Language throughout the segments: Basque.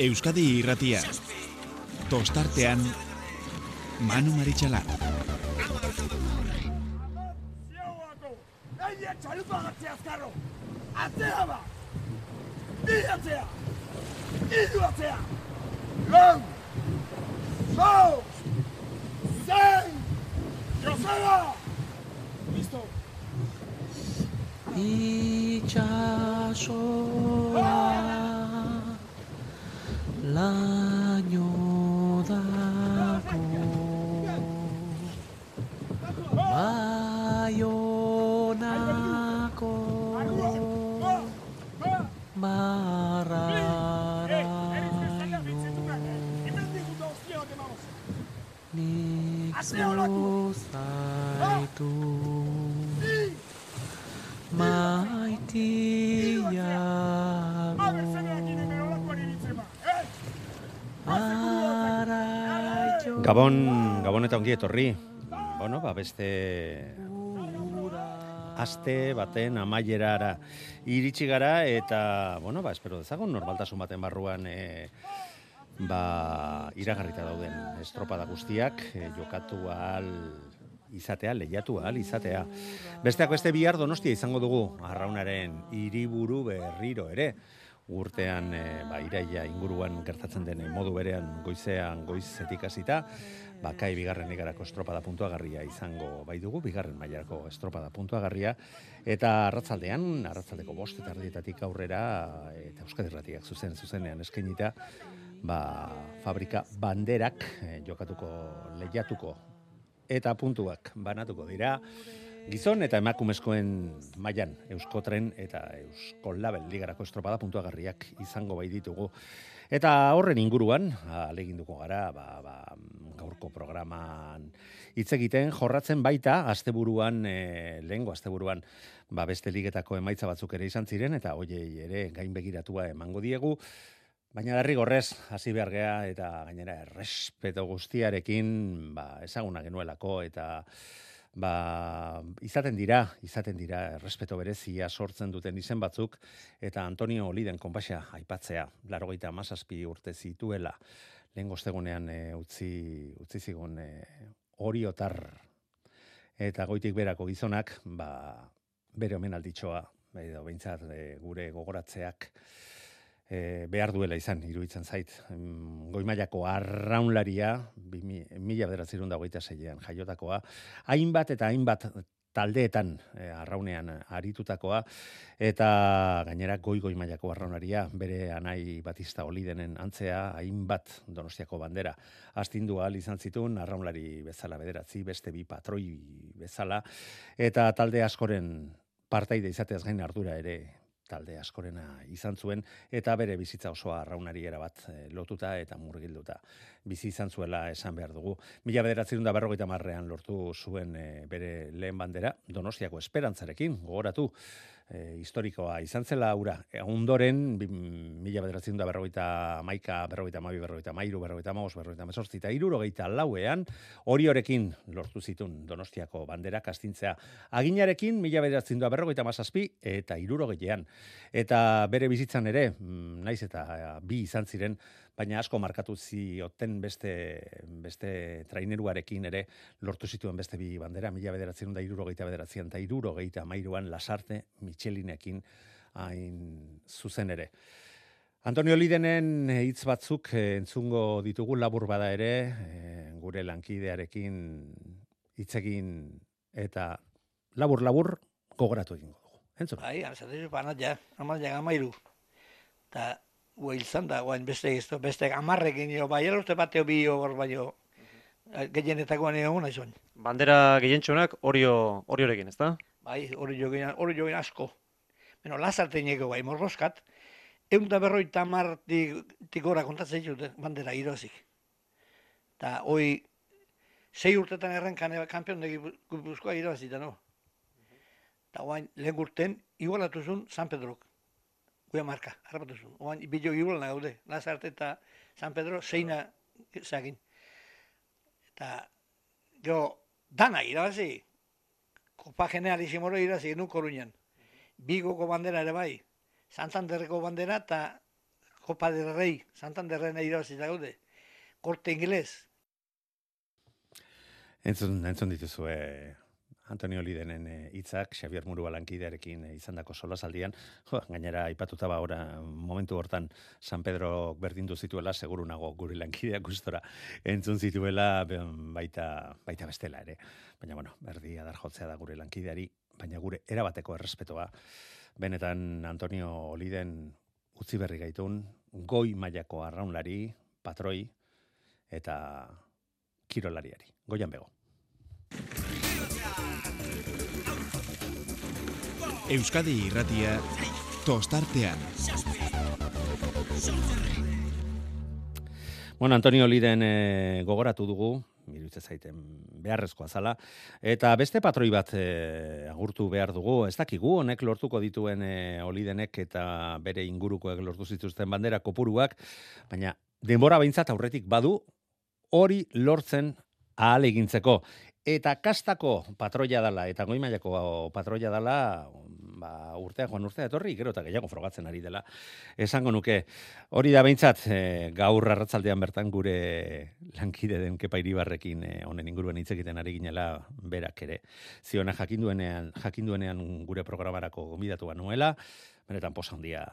Euskadi irratia. Tostartean, Manu Maritxalar. Aia txalupa gatzea azkarro! Atzea ba! Bi atzea! Idu atzea! Lau! Zein! Joseba! Listo! Itxasoa laino dako Baionako barraraino Nik zuzaitu maitiago Gabon, Gabon eta ongi etorri. Bueno, ba, beste aste baten amaierara iritsi gara eta, bueno, ba, espero dezagun normaltasun baten barruan e, ba, iragarrita dauden estropada guztiak e, jokatu ahal izatea, lehiatu ahal izatea. Besteak beste bihar donostia izango dugu, arraunaren hiriburu berriro ere urtean e, ba, iraia inguruan gertatzen den modu berean goizean goizetik hasita, ba, kai bigarren igarako estropada puntuagarria izango bai dugu, bigarren mailako estropada puntuagarria, eta arratzaldean, arratzaldeko bost eta ardietatik aurrera, eta Euskadi Erratiak zuzen, zuzenean eskainita, ba, fabrika banderak eh, jokatuko, lehiatuko, eta puntuak banatuko dira, Gizon eta emakumezkoen mailan Euskotren eta Eusko Label ligarako estropada puntuagarriak izango bai ditugu. Eta horren inguruan, aleginduko gara, ba, ba, gaurko programan hitz egiten jorratzen baita asteburuan e, lehengo asteburuan ba beste ligetako emaitza batzuk ere izan ziren eta hoiei ere gain begiratua emango diegu. Baina derrigorrez hasi behar gea eta gainera errespeto guztiarekin ba, ezaguna genuelako eta ba, izaten dira, izaten dira errespeto berezia sortzen duten izen batzuk, eta Antonio Oliden konpaxa aipatzea, larogeita amazazpi urte zituela, lehen goztegunean e, utzi, utzi zigun e, oriotar. Eta goitik berako gizonak, ba, bere omen alditxoa, edo behintzat e, gure gogoratzeak, e, behar duela izan, iruditzen zait. Goimaiako arraunlaria, mila bederatzerun dagoita zeian jaiotakoa, hainbat eta hainbat taldeetan e, arraunean aritutakoa, eta gainera goi goi mailako arraunaria, bere anai batista olidenen antzea, hainbat donostiako bandera. Astindu ahal izan zituen, arraunlari bezala bederatzi, beste bi patroi bezala, eta talde askoren partaide izateaz gain ardura ere talde askorena izan zuen eta bere bizitza osoa arraunari erabat e, lotuta eta murgilduta bizi izan zuela esan behar dugu. Mila bederatzen da berrogeita marrean lortu zuen e, bere lehen bandera, Donostiako esperantzarekin, gogoratu, e, historikoa izan zela aura. E, ondoren, mila bederatzen da berrogeita maika, berrogeita mabi, berrogeita mairu, berrogeita maus, berrogeita mesortzi, eta irurogeita lauean, hori horekin lortu zitun donostiako bandera kastintzea. Aginarekin, mila bederatzen da berrogeita mazazpi, eta irurogeitean. Eta bere bizitzan ere, mm, naiz eta bi izan ziren, baina asko markatu zioten beste, beste traineruarekin ere lortu zituen beste bi bandera, mila bederatzen da irurogeita bederatzen, eta irurogeita mairuan lasarte Michelinekin hain zuzen ere. Antonio Lidenen hitz batzuk eh, entzungo ditugu labur bada ere, eh, gure lankidearekin hitzegin eta labur labur gogoratu egingo dugu. Entzun. Bai, azatzen banat ja, amat ja gamairu. Ta ua izan da, guain beste izto, beste amarrekin jo, bai, eroste bateo bi hor baino, gehienetakoan egon nahi Bandera gehientxonak orio, oriorekin, ez da? Bai, hori jogen, hori jogen asko. Beno, lazarte nieko bai, morroskat, egun da berroita martik gora kontatzen dute bandera irozik. Ta, hoi, sei urtetan errenkan kampion degi gupuzkoa irozita, no? Ta, guain, lehen urten, igualatu zuen San Pedrok guia marka, harrapatu zu. Oan, bilo igual gaude, Lazarte eta San Pedro, zeina zagin. Eta, jo, dana irabazi, kopa generalizimoro irabazi, nun koruñan. Bigoko bandera ere bai, Santanderreko bandera eta Copa del Rey, Santanderren irabazi gaude. Korte ingeles. Entzun, entzun dituzu, eh, Antonio Lidenen eh, hitzak Xavier Murua lankidearekin eh, izandako solasaldian, jo, gainera aipatuta ba ora momentu hortan San Pedro berdindu zituela seguru nago gure lankideak gustora entzun zituela baita baita bestela ere. Baina bueno, berdi adar jotzea da gure lankideari, baina gure erabateko errespetoa benetan Antonio Liden utzi berri gaitun goi mailako arraunlari, patroi eta kirolariari. Goian bego. Euskadi irratia tostartean. Bueno, Antonio Liden e, gogoratu dugu, iruditzen zaiten beharrezkoa zala, eta beste patroi bat e, agurtu behar dugu, ez dakigu, honek lortuko dituen e, Olidenek eta bere ingurukoek lortu zituzten bandera kopuruak, baina denbora behintzat aurretik badu, hori lortzen ahal egintzeko. Eta kastako patroia dala, eta goi mailako patroia dala, ba, urtea joan urtea etorri, gero eta gehiago frogatzen ari dela. Esango nuke, hori da behintzat, e, gaur arratzaldean bertan gure lankide den Kepa Iribarrekin e, honen inguruan hitz egiten ari ginela berak ere. Ziona jakinduenean, jakinduenean gure programarako gomidatu nuela, benetan posa handia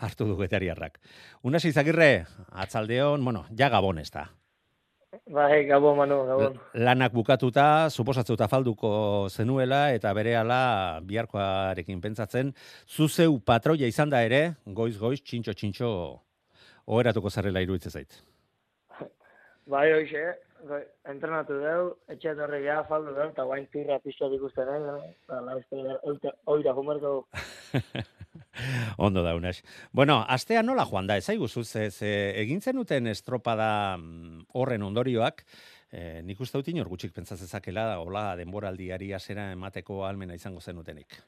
hartu du getariarrak. Unas izagirre, atzaldeon, bueno, ja gabon ez da. Bai, gabon, Manu, gabon. Lanak bukatuta, suposatzeuta falduko zenuela, eta berehala biharkoarekin pentsatzen, zuzeu patroia izan da ere, goiz-goiz, txintxo-txintxo, oheratuko zarrela iruditzen zait. Bai, hoxe, bai, entrenatu deu, etxe etorri ja, faldu deu, eta guain tirra pixoat ikusten nahi, eta la uste, oira. Ondo da, Unas. Bueno, astea nola joan da, ezai guzu, ze, ze egin zenuten estropada mm, horren ondorioak, e, nik uste dut inor gutxik pentsazezakela, hola denboraldiari asera emateko almena izango zenutenik.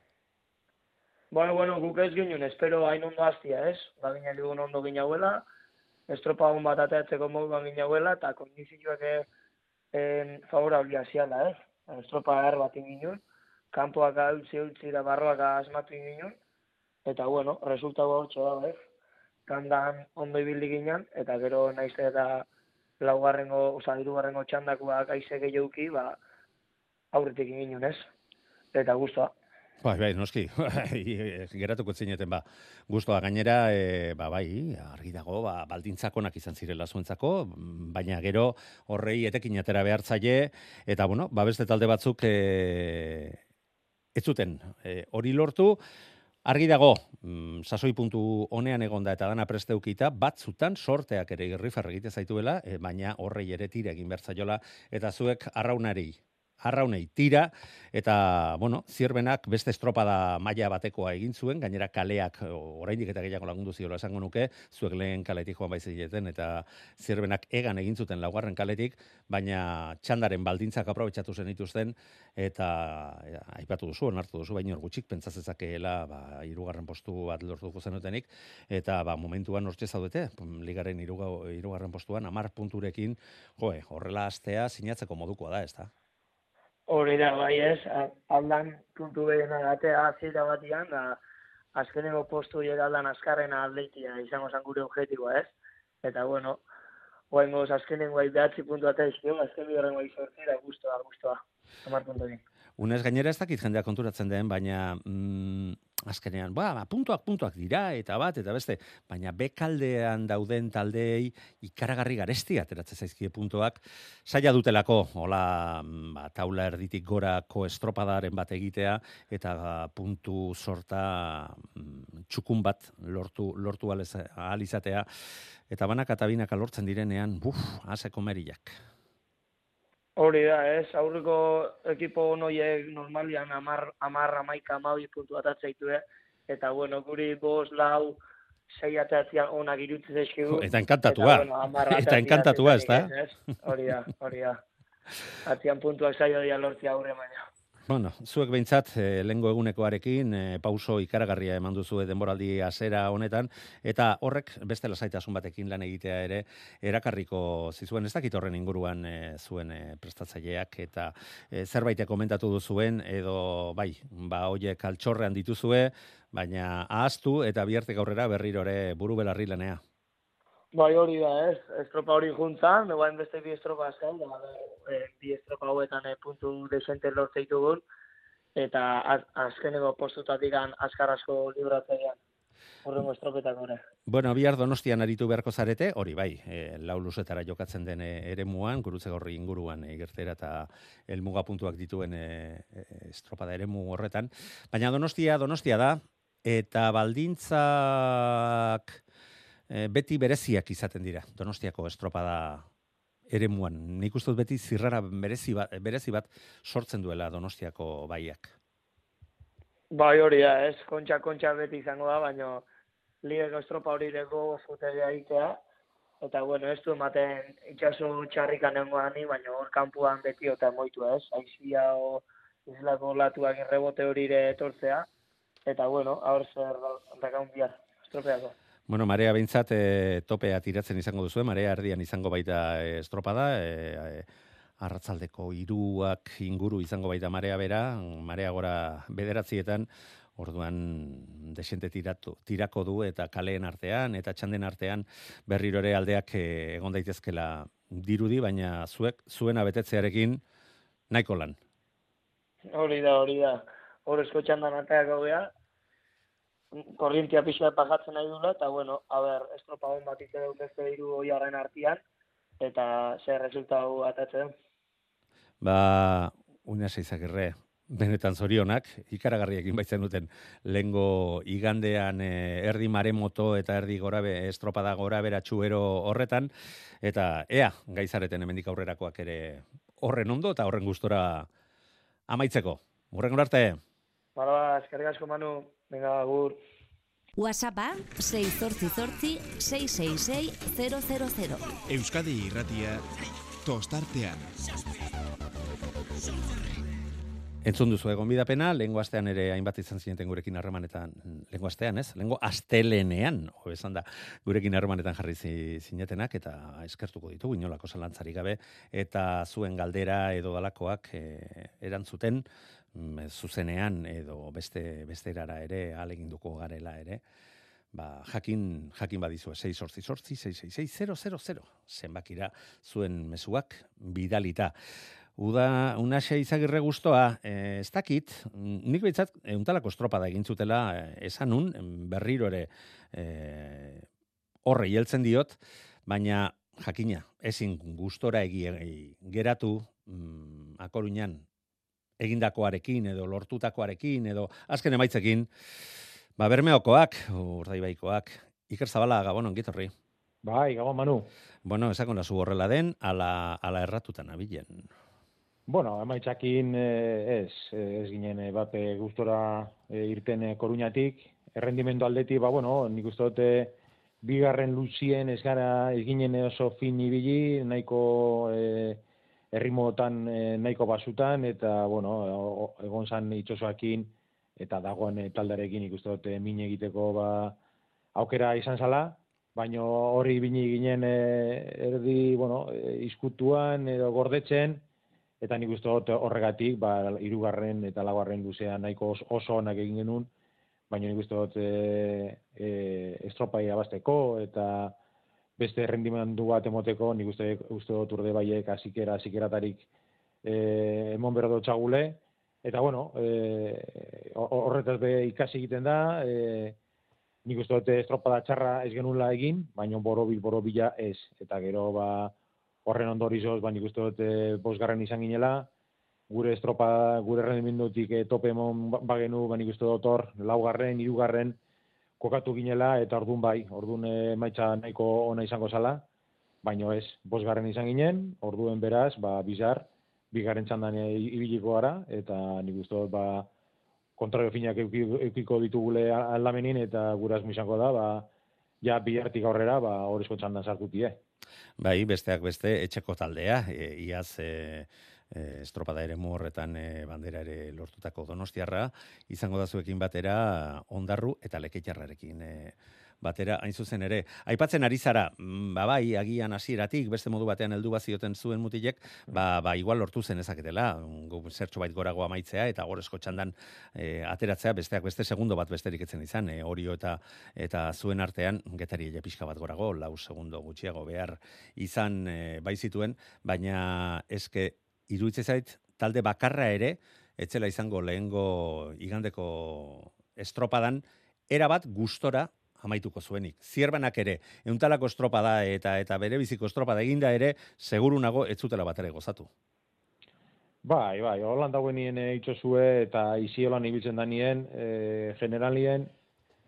Bueno, bueno, guk ez ginen, espero hain ondo hastia, ez? Ba, gina dugun ondo ginauela, estropa hon bat ateatzeko moduan ginauela, eta kondizioak en, favorablia ziala, ez? Estropa er bat ginen, kanpoak utzi da barroak asmatu ginen, eta bueno, resultatu hor da, ez? Kandan ondo ibili ginen, eta gero naiz eta laugarrengo, oza, irugarrengo txandakoak aize gehiuki, ba, aurretik ginen, ez? Eta guztua. Bai, bai, noski, geratuko zineten, ba, guztua gainera, e, ba, bai, argi dago, ba, baldintzakonak izan zirela zuentzako, baina gero horrei etekin atera behartzaile, eta, bueno, ba, beste talde batzuk e, ez zuten e, hori lortu, Argi dago, mm, sasoi puntu honean egonda eta dana presteukita, batzutan sorteak ere irrifar egite zaituela, e, baina horrei ere tira egin bertzaiola, eta zuek arraunari, arraunei tira, eta, bueno, zierbenak beste estropada maila batekoa egin zuen, gainera kaleak oraindik eta gehiago lagundu ziola esango nuke, zuek lehen kaletik joan baizileten, eta zierbenak egan egin zuten laugarren kaletik, baina txandaren baldintzak aprobetsatu zen dituzten, eta ja, aipatu duzu, onartu duzu, baina gutxik pentsazezakeela, ba, irugarren postu bat lortuko zenutenik, eta ba, momentuan hortxe zaudete, ligaren iruga, irugarren postuan, amar punturekin, joe, horrela astea sinatzeko modukoa da, ez da? Hori da, bai ez, aldan puntu behena gatea zira batian, da azkeneko postu hiek aldan azkarrena aldeitia izango zan gure objetiboa ez. Eta bueno, guain goz azkenengo bai behatzi puntu eta izkio, azken bigarren bai sortzera, guztua, guztua, amar puntu. Unez gainera ez dakit jendeak konturatzen den, baina mm, azkenean, ba, ba, puntuak puntuak dira, eta bat, eta beste, baina bekaldean dauden taldeei ikaragarri garesti ateratzen zaizkie puntuak, saia dutelako, hola, ba, taula erditik gorako estropadaren bat egitea, eta ba, puntu sorta mm, txukun bat lortu, lortu alez- ahal izatea, eta banak eta binaka lortzen direnean, buf, haseko merilak. Hori da, ez, aurreko ekipo noiek normalian amar, amar amaika amabi puntu atatza ditu, eh? eta bueno, guri bost, lau, sei atatzian onak irutzen zaizkigu. Eta enkantatua, hamar eta atatzi enkantatua, ez da? Hori da, hori da. Atzian puntuak zaio dia lortzia aurre baina. Bueno, zuek behintzat, e, lengo egunekoarekin, e, pauso ikaragarria eman duzue denboraldi azera honetan, eta horrek beste lasaitasun batekin lan egitea ere, erakarriko zizuen, ez dakit horren inguruan e, zuen e, prestatzaileak, eta e, zerbait komentatu duzuen, edo bai, ba, hoiek altxorrean dituzue, baina ahaztu eta bihartek aurrera berrirore buru belarri lanea. Bai hori da, ez? Estropa hori juntzan, eguain beste bi estropa azkan, da, e, bi estropa hauetan e, puntu desente lortze ditugun, eta az, azkeneko postutatik azkar asko libratzean. Horrengo estropetak gore. Bueno, bihar donostian aritu beharko zarete, hori bai, e, lau luzetara jokatzen den e, ere muan, gurutze gorri inguruan e, gertera eta elmuga puntuak dituen e, estropada ere horretan. Baina donostia, donostia da, eta baldintzak beti bereziak izaten dira, donostiako estropada ere muan. Nik uste dut beti zirrara berezi bat, berezi bat sortzen duela donostiako baiak. Bai hori da, ez, kontxa, kontxa beti izango da, baina ligeko estropa hori deko futegia egitea, eta bueno, ez du ematen itxaso txarrikan nengoan ni, baina hor kanpuan beti eta moitu ez, aizia o izlako latuak errebote hori etortzea, eta bueno, hor zer dakaun bihar, estropeako. Bueno, marea behintzat e, topea tiratzen izango duzu, marea erdian izango baita e, estropada, e, arratzaldeko iruak inguru izango baita marea bera, marea gora bederatzietan, orduan desente tiratu, tirako du eta kaleen artean eta txanden artean berrirore aldeak eh, egon daitezkela dirudi, baina zuek zuena betetzearekin nahiko lan. Hori da, hori da. Hor esko txandan arteak gaudea, korrientia pixua pagatzen nahi dula, eta bueno, a ber, estropa hon bat izan dut ez iru oiarren artian, eta zer resultatu atatzen. Ba, una seizagirre, benetan zorionak, ikaragarriekin baitzen duten, lengo igandean e, erdi maremoto eta erdi gorabe, estropada gora beratxuero horretan, eta ea, gaizareten hemendik aurrerakoak ere horren ondo eta horren gustora amaitzeko. Horren arte. Bala, eskerrik asko manu, venga, agur. WhatsAppa 688 666 000. Euskadi irratia tostartean. Entzun duzu egon bidapena, lengo astean ere hainbat izan zineten gurekin harremanetan, lengo astean, ez? Lengo astelenean, esan da, gurekin harremanetan jarri zinetenak, eta eskertuko ditu, inolako zalantzari gabe, eta zuen galdera edo dalakoak e, erantzuten, zuzenean edo beste, beste erara ere, aleginduko garela ere, ba, jakin, jakin badizu, 6 sortzi sortzi, 6 000, zenbakira zuen mezuak bidalita. Uda, unaxe izagirre guztoa, e, ez dakit, nik behitzat, euntalako estropada egin zutela, eh, esan nun, berriro ere e, horre hieltzen diot, baina jakina, ezin gustora egi, geratu mm, akoruñan egindakoarekin edo lortutakoarekin edo azken emaitzekin, ba bermeokoak, urdaibaikoak, Iker Zabala, Gabon, ongitorri. Bai, Gabon, Manu. Bueno, esakon zu horrela den, ala, ala erratutan abilen. Bueno, emaitzakin eh, ez, ez ginen eh, bat gustora eh, irten koruñatik, errendimendu aldetik, ba, bueno, nik uste dute bigarren luzien ez gara ez ginen oso fin ibili, nahiko e, errimotan nahiko basutan, eta, bueno, egon zan itxosoakin, eta dagoen e, taldarekin nik uste dute min egiteko ba, aukera izan zala, baina hori bini ginen erdi, bueno, e, izkutuan edo gordetzen, eta nik uste dut horregatik, ba, irugarren eta lagarren luzean nahiko oso onak egin genuen, baina nik uste dut e, e, estropai abasteko eta beste rendimendu bat emoteko, nik uste, uste dut urde baiek azikera, azikeratariik e, emon berdo txagule, eta bueno, e, horretaz be ikasi egiten da, e, nik uste dut estropada txarra ez genula egin, baina borobil, borobila ez, eta gero ba, horren ondorizoz, baina ikustu dut e, bosgarren izan ginela, gure estropa, gure rendimendutik e, tope emon ba, bagenu, baina ikustu dut hor, laugarren, irugarren, kokatu ginela, eta ordun bai, ordun e, maitza nahiko ona izango zala, baina ez, bosgarren izan ginen, orduen beraz, ba, bizar, bigarren txandan ibiliko gara, eta nik uste dut, ba, kontrario finak eukiko ditugule aldamenin, eta guraz izango da, ba, ja, bihartik aurrera, ba, horrezko txandan sartutie. Bai, besteak beste, etxeko taldea, e, iaz e, e, estropada ere horretan e, bandera ere lortutako donostiarra, izango da zuekin batera ondarru eta leketxarrarekin e, batera hain zuzen ere. Aipatzen ari zara, mm, ba bai, agian hasieratik beste modu batean heldu bazioten zuen mutilek, ba, ba igual lortu zen ezaketela, zertxo bait gorago amaitzea eta gorezko txandan e, ateratzea besteak beste segundo bat besterik etzen izan, e, orio eta eta zuen artean getari ere pixka bat gorago, lau segundo gutxiago behar izan e, bai zituen, baina eske iruditzen zait talde bakarra ere etzela izango lehengo igandeko estropadan erabat gustora amaituko zuenik. Zierbanak ere, euntalako estropada eta eta bere biziko estropada eginda ere, seguru nago ez zutela bat ere gozatu. Bai, bai, holan dagoenien e, itxosue eta izi holan ibiltzen da nien, e, generalien,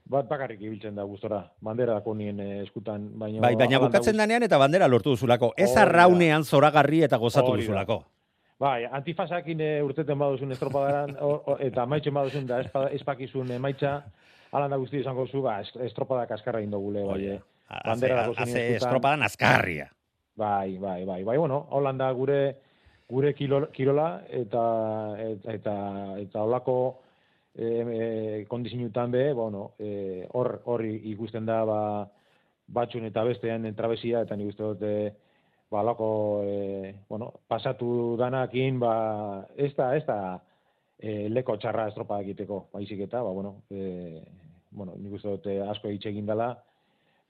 bat bakarrik ibiltzen da gustora, bandera dako nien e, eskutan. Baina, Bai, baina bukatzen danean eta bandera lortu duzulako. Ez arraunean zoragarri eta gozatu duzulako. Bai, antifasakin e, urteten baduzun estropadaran, o- o- eta amaitzen baduzun da espa- espakizun emaitza, alan da guzti izango zu, ba, est- estropada kaskarra indo gule, bai, eh. Bandera haze estropadan azkarria. Bai, bai, bai, bai, bueno, Holanda gure gure kirola eta eta eta, eta holako e, e, kondizinutan be, bueno, e, hor hor ikusten da ba batzun eta bestean trabesia eta nik uste dut ba holako e, bueno, pasatu danakin ba ez da ez da e, leko txarra estropa egiteko, baizik eta ba bueno, e, bueno, nik uste dut e, asko hitz egin dela,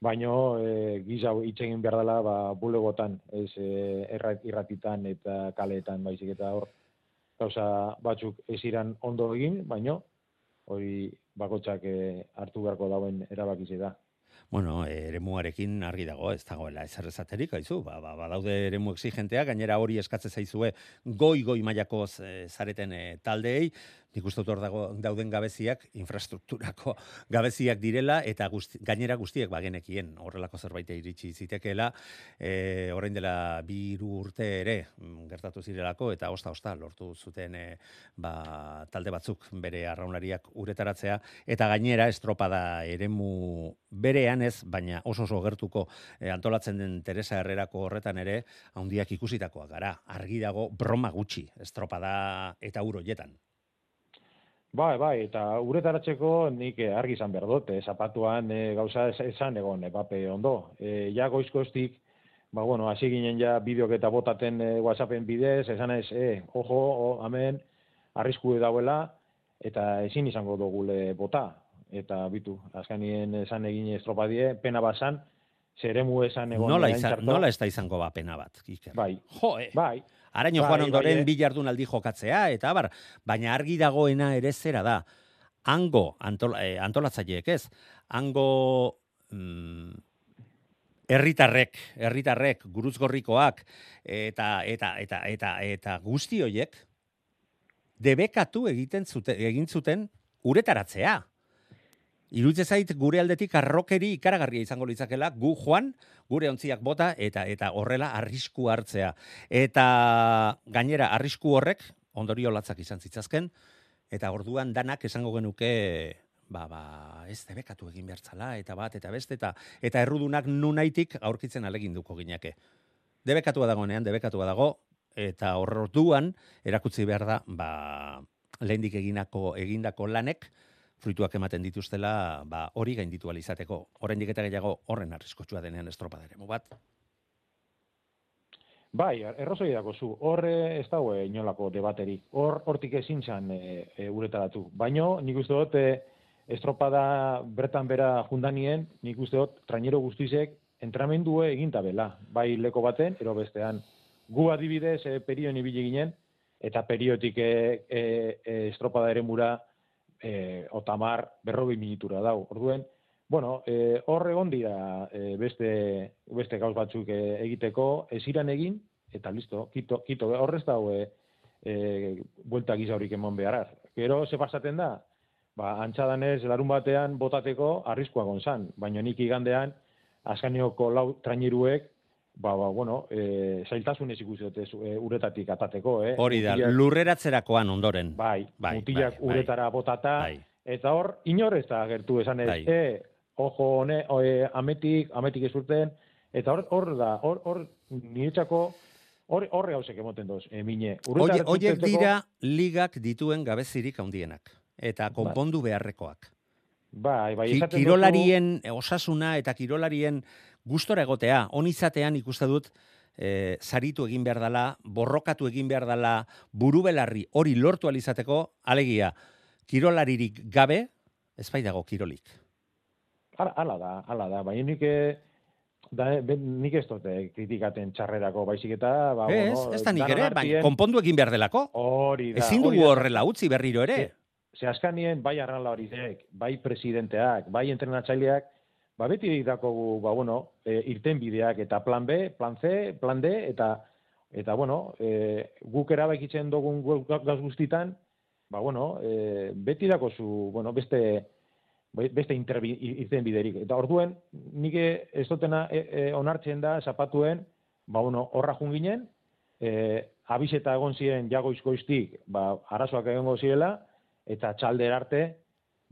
baino e, giza hitz egin behar dela ba, bulegotan, ez e, irratitan eta kaleetan baizik eta hor gauza batzuk ez iran ondo egin, baino hori bakotxak e, hartu beharko dauen erabakize da. Bueno, eremuarekin argi dago, ez dagoela ezer esaterik, haizu, ba, ba, badaude eremu exigentea, gainera hori eskatze zaizue goi-goi mailako zareten eh, taldeei, nik uste hor dago, dauden gabeziak, infrastrukturako gabeziak direla, eta guzti, gainera guztiek bagenekien horrelako zerbait iritsi zitekeela, e, orain dela bi hiru urte ere mm, gertatu zirelako, eta osta-osta lortu zuten e, ba, talde batzuk bere arraunlariak uretaratzea, eta gainera estropada eremu berean ez, baina oso oso gertuko e, antolatzen den Teresa Herrerako horretan ere, handiak ikusitakoak gara, argi dago broma gutxi, estropada eta uroietan. Bai, bai, eta uretaratzeko nik eh, argi izan behar dut, eh, zapatuan eh, gauza esan egon, eh, bape ondo. Eh, ja goizkoztik, ba, bueno, hasi ginen ja bideok eta botaten eh, WhatsAppen bidez, esan ez, eh, ojo, o, amen, arrisku dauela, eta ezin izango dugule bota. Eta bitu, azkanien esan egin estropadie, pena basan, zeremu esan egon. Nola, izan, nola ez da izango bapena bat, Iker? Bai, Jo, eh. bai, Araño Bai, joan ondoren bai, eh. bi jardunaldi jokatzea, eta bar, baina argi dagoena ere zera da. Hango, antola, eh, antolatzaileek ez, hango mm, herritarrek, herritarrek, guruzgorrikoak, eta, eta, eta, eta, eta guzti hoiek, debekatu egiten zuten, egin zuten uretaratzea. Iruditzen zait gure aldetik arrokeri ikaragarria izango litzakela gu joan, gure ontziak bota eta eta horrela arrisku hartzea. Eta gainera arrisku horrek ondorio latzak izan zitzazken eta orduan danak esango genuke ba, ba, ez debekatu egin bertzala eta bat eta beste eta eta errudunak nunaitik aurkitzen aleginduko ginake. Debekatua dagoenean, debekatua dago eta orduan erakutsi behar da ba, lehendik eginako egindako lanek fruituak ematen dituztela, ba, hori gainditu izateko. Oraindik eta gehiago horren arriskotsua denean estropada ere bat. Bai, errozoi dago zu, hor eh, ez dago eh, inolako debaterik. Hor hortik ezin zan e, e, uretaratu. Baino, nik uste dut, e, estropada bertan bera jundanien, nik uste dut, trainero guztizek, entramendue eginta bela. Bai leko baten, ero bestean. Gu adibidez, e, perion ibili ginen, eta periotik e, e, estropada ere mura, e, otamar, berrobi minutura dau. Orduen, Bueno, eh, hor egon dira eh, beste, beste gauz batzuk eh, egiteko, ez iran egin, eta listo, kito, kito horrez dago eh, eh, buelta giza horik emon beharar. Gero, ze pasaten da? Ba, antxadanez, larun batean botateko arriskua gonzan, baina nik igandean, askanioko lau traineruek, ba, ba, bueno, eh, zailtasunez ikusi dute eh, uretatik atateko, eh? Hori da, Mutilak- lurreratzerakoan ondoren. Bai, Bai, mutilak bai, bai. uretara botata, Bai. eta hor, inor ez da gertu esan ez, Bai. e, ojo, hone, oe, ametik, ametik ez urten, eta hor, hor da, hor, hor, niretzako, hor, horre hausek emoten doz, e, mine. Oie, oiek dira ligak dituen gabezirik handienak. Eta konpondu beharrekoak. Bai, bai, Ki- kirolarien osasuna eta kirolarien gustora egotea, on izatean ikuste dut e, zaritu egin behar dela, borrokatu egin behar dela, burubelarri hori lortu alizateko, alegia, kirolaririk gabe, ez bai dago kirolik. Hala, da, hala da. Baina nik, eh, da, ben, nik ez dute kritikaten txarrerako baizik eta... Ba, ez, bueno, ez da nik ere, baina konpondu egin behar delako. Hori da. Ezin hori dugu horrela utzi berriro ere. Ze askanien bai arrala horiek, bai presidenteak, bai entrenatzaileak, ba beti dakogu, ba bueno, e, irten bideak eta plan B, plan C, plan D, eta eta bueno, e, guk erabakitzen dugun gu- gauz guztitan, ba bueno, e, beti dakozu, bueno, beste beste interbi, irten biderik. Eta orduen, nik ez dutena e, e, onartzen da zapatuen, ba bueno, horra junginen, e, abiseta egon ziren jagoiz goiztik, ba, arazoak egongo zirela, eta txalder arte,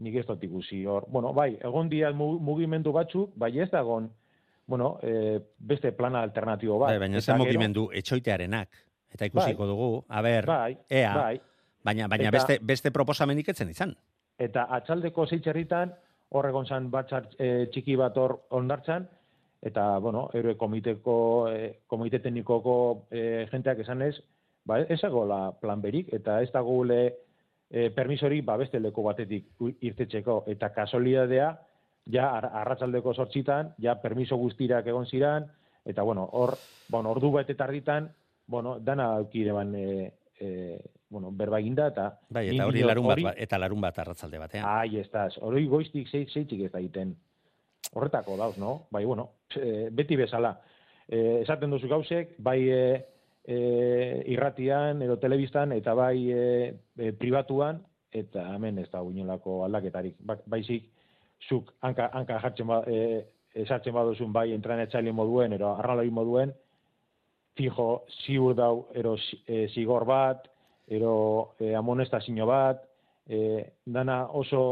nik ez dut ikusi hor. Bueno, bai, egon dira mu- mugimendu batzuk, bai ez da egon, bueno, e, beste plana alternatibo bat. Bai, baina gero- mugimendu etxoitearenak. Eta ikusiko Bai. dugu, a ber, Bai, ea, bai. baina, baina Eta- beste, beste proposamenik etzen izan. Eta atxaldeko zeitxerritan, hor egon zan batzar e, txiki bat hor ondartzan, eta, bueno, eure komiteko, e, komite teknikoko e, jenteak esan ez, ba, ez la plan berik, eta ez gule e, permisorik ba, beste leko batetik irtetxeko, eta kasolidadea, ja, ar, arratsaldeko sortxitan, ja, permiso guztirak egon ziran, eta, bueno, hor, bueno, ordu bat eta tarditan, bueno, dana aukireban, e, e, bueno, berba eginda, eta... Bai, eta hori larun bat, hori- ba- eta larun bat arratzalde batean. Ai, estaz. Hori goiztik zei, zeitzik ez da egiten. Horretako dauz, no? Bai, bueno, e, beti bezala. E, esaten duzu gauzek, bai e, e, irratian edo telebistan, eta bai e, e, pribatuan, eta hemen ez da uinolako aldaketarik. Ba, baizik, zuk hanka, hanka jartzen ba, e, esartzen baduzun bai entrenetzaile moduen, ero arralari moduen, fijo, ziur dau, ero e, zigor bat, ero e, amonestazio bat, e, dana oso,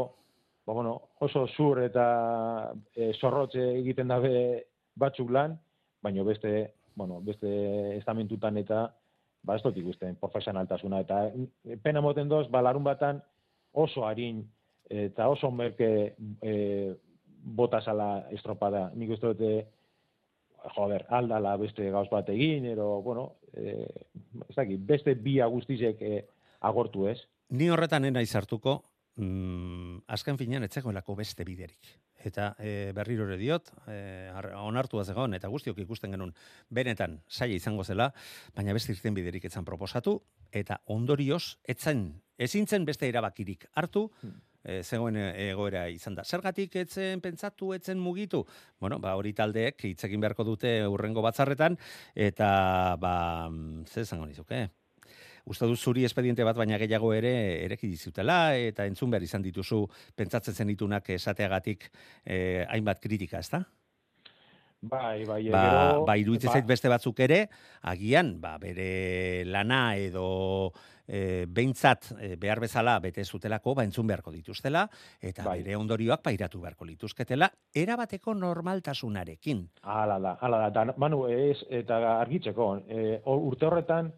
ba, bueno, oso zur eta e, zorrotze egiten dabe batzuk lan, baino beste, bueno, beste estamentutan eta ba ez dut ikusten profesionaltasuna eta e, pena moten doz, ba larun batan oso harin eta oso merke e, botasala estropada. Nik uste dute joder, aldala beste gauz bat egin, ero, bueno, e, ez dakit, beste bi guztizek e, agortu ez. Ni horretan nena izartuko, mm, azken finean etzegoelako beste biderik. Eta e, berriro ere diot, e, ar- onartu zegoen eta guztiok ikusten genuen benetan saia izango zela, baina beste irten biderik etzan proposatu, eta ondorioz, etzen, ezintzen beste erabakirik hartu, e, zegoen e, egoera izan da. Zergatik etzen pentsatu, etzen mugitu? Bueno, ba, hori taldeek hitz egin beharko dute urrengo batzarretan, eta, ba, mm, ze esango nizuke, Uste dut zuri espediente bat baina gehiago ere ereki dizutela eta entzun behar izan dituzu pentsatzen zenitunak esateagatik eh, hainbat kritika, ezta? Bai, bai, Ba, gero- ba iruditzen ba, zait beste batzuk ere, agian, ba, bere lana edo e, behintzat e, behar bezala bete zutelako, ba, entzun beharko dituztela, eta Bai. bere ondorioak pairatu beharko lituzketela, erabateko normaltasunarekin. Hala da, hala da. Manu, ez, eta argitzeko, e, urte horretan,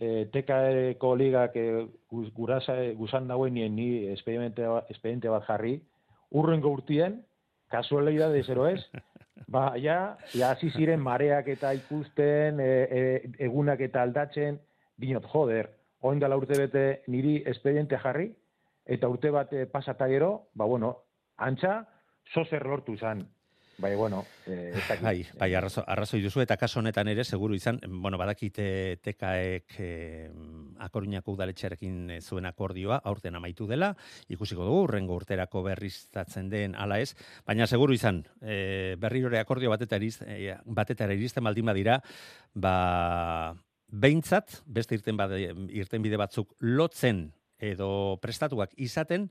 e, TKeko ligak e, gu- gurasa, guzan dagoenien ni espediente, ba- espediente bat jarri, urrengo urtien, kasualidade zero ez, ba, ja, ja hasi ziren mareak eta ikusten, e, e, egunak eta aldatzen, dinot, joder, oin dela urte bete niri espediente jarri, eta urte bat e, pasata gero, ba, bueno, antxa, zozer lortu zan. Bai, bueno, eh. Bai, bai arrazo, arrazoi duzu eta kaso honetan ere seguru izan, bueno, badakite tekaek eh, akoruñako udaletxearekin zuen akordioa aurten amaitu dela, ikusiko dugu urrengo urterako berriztatzen den ala ez, baina seguru izan, eh, berrirore akordio batetara iriz, eh, batetara iristen baldin badira, ba behintzat beste irten bade, irten bide batzuk lotzen edo prestatuak izaten,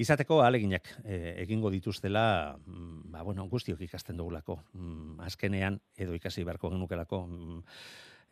izateko aleginak e, egingo dituztela, mm, ba, bueno, guztiok ikasten dugulako. Mm, azkenean, edo ikasi beharko genukelako, mm,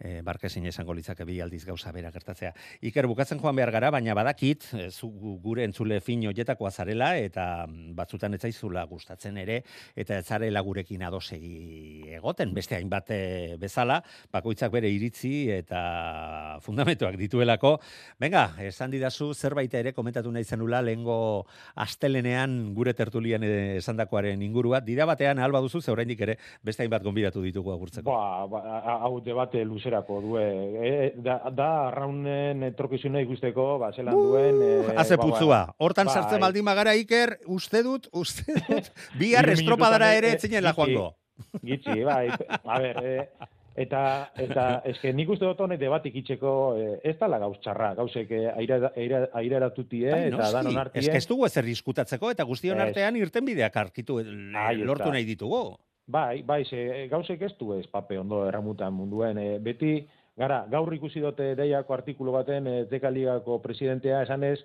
e, barkezin esango litzake bi aldiz gauza bera gertatzea. Iker bukatzen joan behar gara, baina badakit, e, zu gure entzule fin hoietakoa zarela, eta mm, batzutan ez zaizula gustatzen ere, eta ez zarela gurekin adosegi egoten, beste hainbat e, bezala, bakoitzak bere iritzi eta fundamentuak dituelako. Venga, esan didazu zerbait ere komentatu nahi zenula lehengo astelenean gure tertulian esandakoaren ingurua, dira batean alba duzu, ze ere beste hainbat gonbidatu ditugu agurtzeko. Ba, ba, hau debate luzerako due. E, da, da arraunen etorkizuna ikusteko, ba, zelan duen... E, Haze ba, putzua. ba, Hortan bai. sartzen baldin bagara Iker, uste dut, uste dut, bihar estropadara minututan, ere eh, etzinela gitxi. joango. Gitxi, bai. A ber, e, eta, eta eske nik uste dut honek debatik itxeko e, ez dala gauz txarra, gauzek e, aira, aira, airaratutie Bai, eta noski. danon artie. Ez que ez dugu ezer diskutatzeko eta guztion artean irtenbideak arkitu eh, Ahí lortu nahi ditugu. Bai, bai, ze, gauzek ez du ez pape ondo erramutan munduen. E, beti, gara, gaur ikusi dute deiako artikulu baten e, Teka Ligako presidentea esanez,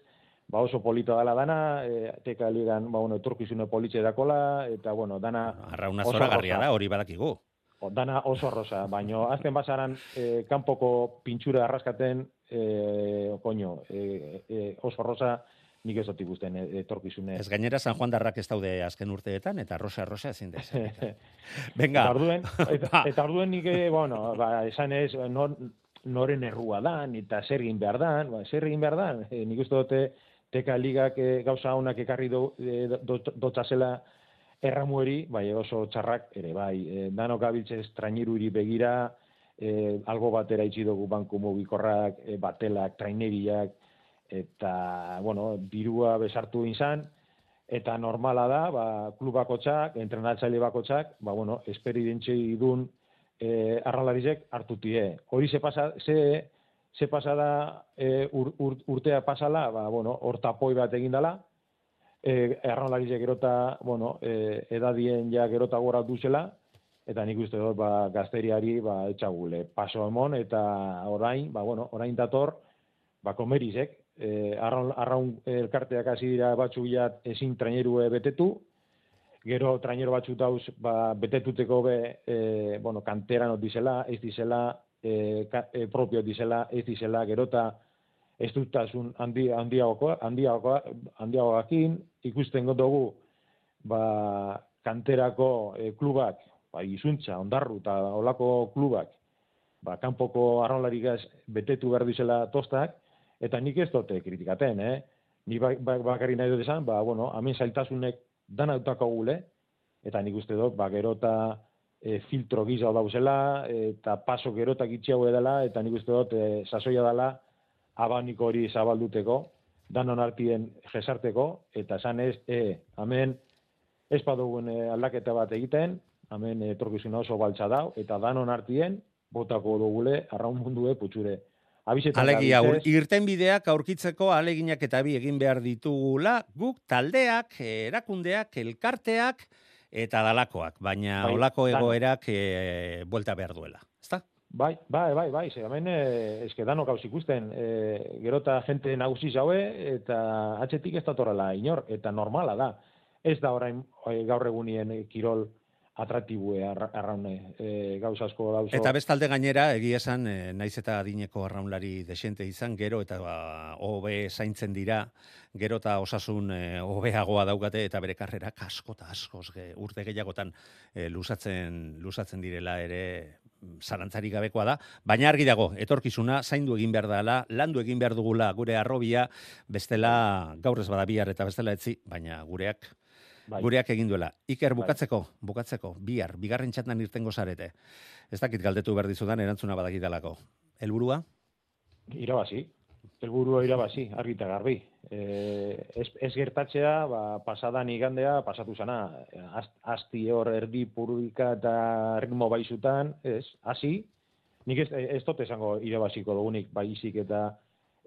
ba oso polita dala dana, e, Teka Ligan, ba, bueno, etorkizune politxe dakola, eta, bueno, dana... Arrauna oso zoragarria rosa. da, hori badakigu. O, dana oso rosa, baino azten basaran e, kanpoko pintxura arraskaten, e, koño, e, e, oso rosa nik ez dut ikusten e, etorkizune. Ez gainera San Juan darrak ez daude azken urteetan, eta rosa rosa ezin da. Venga. Eta orduen, eta, Ba. eta orduen nik, eh, bueno, ba, esan ez, nor, noren errua dan, eta zer egin behar dan, ba, zer egin behar dan, e, nik uste dute teka ligak e, gauza honak ekarri do, e, dot- dotzazela erramueri, bai oso txarrak ere, bai, e, danok abiltze estrainiruri begira, e, algo batera itxi dugu banku mugikorrak, e, batelak, traineriak, eta, bueno, dirua besartu izan, eta normala da, ba, klub bakotxak, entrenatzaile bakotxak, ba, bueno, esperientzei dun e, arralarizek hartutie. Hori ze pasa, ze, ze pasa da e, ur, ur, urtea pasala, ba, bueno, hor tapoi bat egin dela, e, arralarizek gerota, bueno, e, edadien ja gerota gora duzela, eta nik uste dut, ba, gazteriari, ba, etxagule, paso emon, eta orain, ba, bueno, orain dator, ba, komerizek, e, arraun, arraun elkarteak hasi dira batzuk ja ezin trainerue betetu, gero trainero batzuk dauz ba, betetuteko be, e, bueno, kanteran dizela, ez dizela, e, ka, e, propio dizela, ez dizela, gerota ez dutasun handi, handiagoa, handiagoa, handiagoakin, ikusten dugu ba, kanterako e, klubak, ba, izuntza, ondarru eta olako klubak, ba, kanpoko arrolarigaz betetu behar dizela tostak, eta nik ez dute kritikaten, eh? Ni ba, ba, bakarri nahi dut esan, ba, bueno, hamen zailtasunek dana dutako gule, eta nik uste dut, ba, gerota e, filtro giza dauzela, eta paso gerotak itxiago edala, eta nik uste dut, e, sasoia dela, abaniko hori zabalduteko, danon artien jesarteko, eta esan ez, e, hemen ez badugun aldaketa bat egiten, hemen etorkizuna oso baltza dau, eta danon artien, botako dugule, arraun mundue putxure. Abizetan Alegia, ur, gabiltzez, irtenbideak aurkitzeko aleginak eta bi egin behar ditugula, guk taldeak, erakundeak, elkarteak eta dalakoak, baina Bai, olako egoerak e, buelta behar duela. Ezta? Bai, bai, bai, bai, ze hemen eh, eske danok gauz ikusten, eh, gerota jente nagusi zaue eta atxetik ez datorrela inor, eta normala da. Ez da orain eh, gaur egunien eh, kirol atraktibue arra- arraune, eh, gauz asko dauzo. Eta bestalde gainera, egia esan, e, naiz eta adineko arraunlari desente izan, gero eta ba, hobe zaintzen dira, gero eta osasun e, hobeagoa daukate eta bere karrerak asko eta askoz ge, urte gehiagotan e, lusatzen, lusatzen direla ere mm, zalantzarik gabekoa da, baina argi dago, etorkizuna zaindu egin behar dela, landu egin behar dugula gure arrobia, bestela gaur ez bada bihar eta bestela etzi, baina gureak Bai. gureak egin duela. Iker, Bai. bukatzeko, bukatzeko, bihar, bigarren txatan irtengo zarete. Ez dakit galdetu behar dizudan, erantzuna badakidalako. Helburua? Irabazi. Helburua irabazi, argi eta garbi. E, ez, ez gertatzea, ba, pasadan igandea, pasatu zana, Az- asti hor erdi pururika eta ritmo baizutan, ez, hasi, nik ez, ez dut esango irabaziko dugunik, baizik eta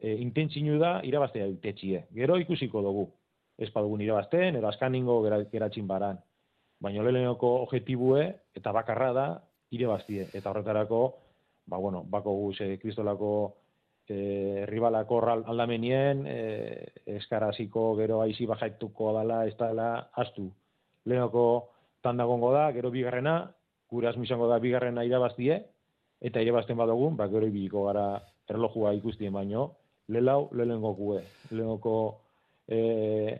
e, intentzinu da irabaztea itetxie. Gero ikusiko dugu. Ez badugun irabazten, edo askaningo gera, geratxin baran. Baina leheneko objetibue, eta bakarra da, irabaztie. Eta horretarako, ba, bueno, bako guz, eh, kristolako e, ribalako aldamenien, e, eskaraziko gero aizi bajaituko dala, ez dala, astu. Lehenoko tanda gongo da, gero bigarrena, gure izango da bigarrena irabaztie, eta irabazten badugun, ba, gero ibiliko gara erlojua ikustien baino, lelau, lehenengo kue, lehenengoko e,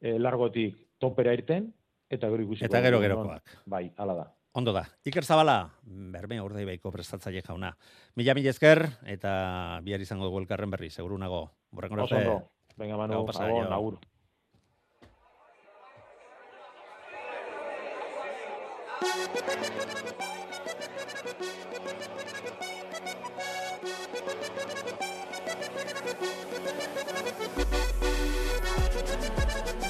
e, largotik topera irten, eta gero ikusiko. Eta gero gerokoak. Bai, hala da. Ondo da. Iker Zabala, berme urdei baiko prestatzaile jauna. Mila mila esker, eta bihar izango dugu elkarren berri, seguru nago. Borrengo ondo. Venga, Manu, agur, agur. Bueno,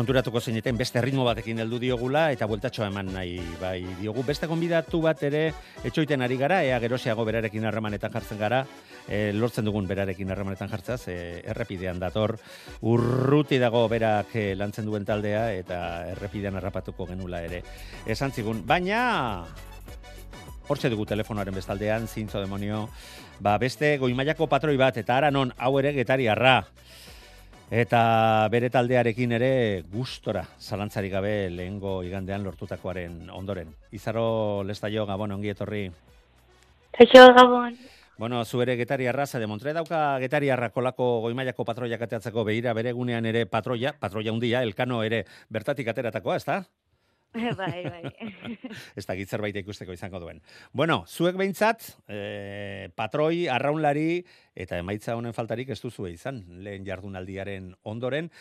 konturatuko zineten beste ritmo batekin heldu diogula eta bueltatxoa eman nahi bai diogu. Beste konbidatu bat ere etxoiten ari gara, ea gerosiago berarekin harremanetan jartzen gara, e, lortzen dugun berarekin harremanetan jartzea, ze errepidean dator, urruti dago berak eh, lantzen duen taldea eta errepidean harrapatuko genula ere. Esan zigun, baina Hortxe dugu telefonoaren bestaldean, zintzo demonio, ba beste goimaiako patroi bat, eta ara non, hau ere getariarra. Eta bere taldearekin ere gustora, zalantzari gabe lehengo igandean lortutakoaren ondoren. Izaro lestaio, gabon, ongi etorri. Kaixo, Gabon. Bueno, zu ere getariarra, zade Montre dauka getariarra kolako goimaiako patroiak ateatzeko behira bere gunean ere patroia, patroia hundia, elkano ere bertatik ateratakoa, ezta? bai, bai. ez da zerbait ikusteko izango duen. Bueno, zuek behintzat, e, patroi, arraunlari, eta emaitza honen faltarik ez duzue izan, lehen jardunaldiaren ondoren,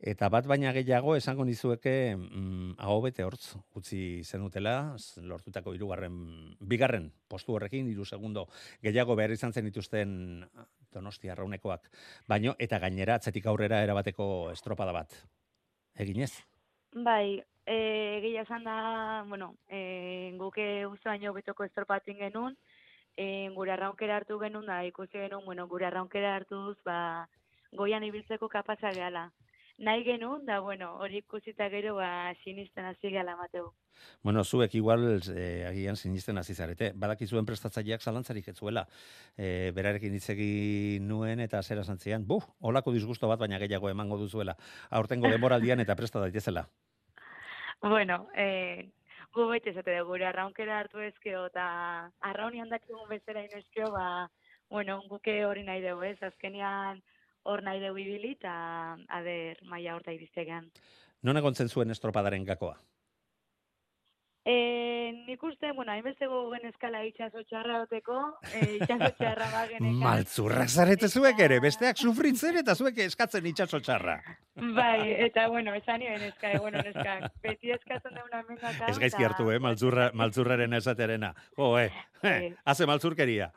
eta bat baina gehiago esango nizueke mm, aho bete hortz, utzi zenutela, lortutako hirugarren bigarren postu horrekin, hiru segundo gehiago behar izan zen dituzten donosti arraunekoak, baino, eta gainera atzetik aurrera erabateko estropada bat. Eginez? Bai, egia esan da, bueno, e, guke uste baino betoko estropatzen genuen, e, gure arraunkera hartu genuen, da ikusi genuen, bueno, gure arraunkera hartuz, ba, goian ibiltzeko kapasa gehala. Nahi genuen, da, bueno, hori ikusita gero, ba, sinisten hasi gehala mateu. Bueno, zuek igual eh, agian sinisten hasi zarete. Badakizuen prestatzaileak zalantzarik ez zuela. Eh, berarekin hitz egin nuen eta zera santzian, buf, olako disgusto bat baina gehiago emango duzuela. Aurtengo denboraldian eta presta daitezela. Bueno, e, gu bete esate dugu, arraunkera hartu ezkeo, eta arraunian dakigun bezala inezkeo, ba, bueno, guke hori nahi dugu, ez? Azkenean hor nahi dugu ibili, eta ader, maia horta iristegean. Non egontzen zuen estropadaren gakoa? E, nik uste, bueno, hainbeste gogen eskala itxaso txarra oteko, e, itxaso txarra bagenekan. Maltzurrak zarete zuek ere, besteak sufritzen eta zuek eskatzen itxaso txarra. Bai, eta bueno, esan nioen eska, e, bueno, neska, beti eskatzen deuna mendaka. Ez gaizki hartu, eh, maltzurra, maltzurraren esaterena. Jo, eh, Bai. haze maltzurkeria.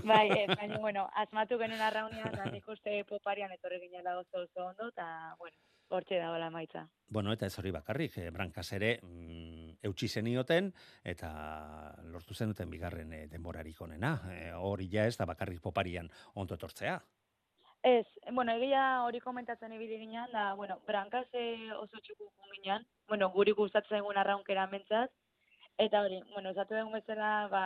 Bai, ez, baina, bueno, asmatu genuen arraunian, da nik uste poparian etorri ginela oso oso ondo, eta, bueno, hortxe dago la maitza. Bueno, eta ez hori bakarrik, eh, brankas ere mm, eutxi zenioten, eta lortu zenuten bigarren eh, denborarik onena. Eh, hori ja ez da bakarrik poparian ondo etortzea. Ez, bueno, egia hori komentatzen ibili ginen, da, bueno, brankaz eh, oso txuku ginen, bueno, guri gustatzen egun arraunkera mentzat, eta hori, bueno, esatu egun bezala, ba,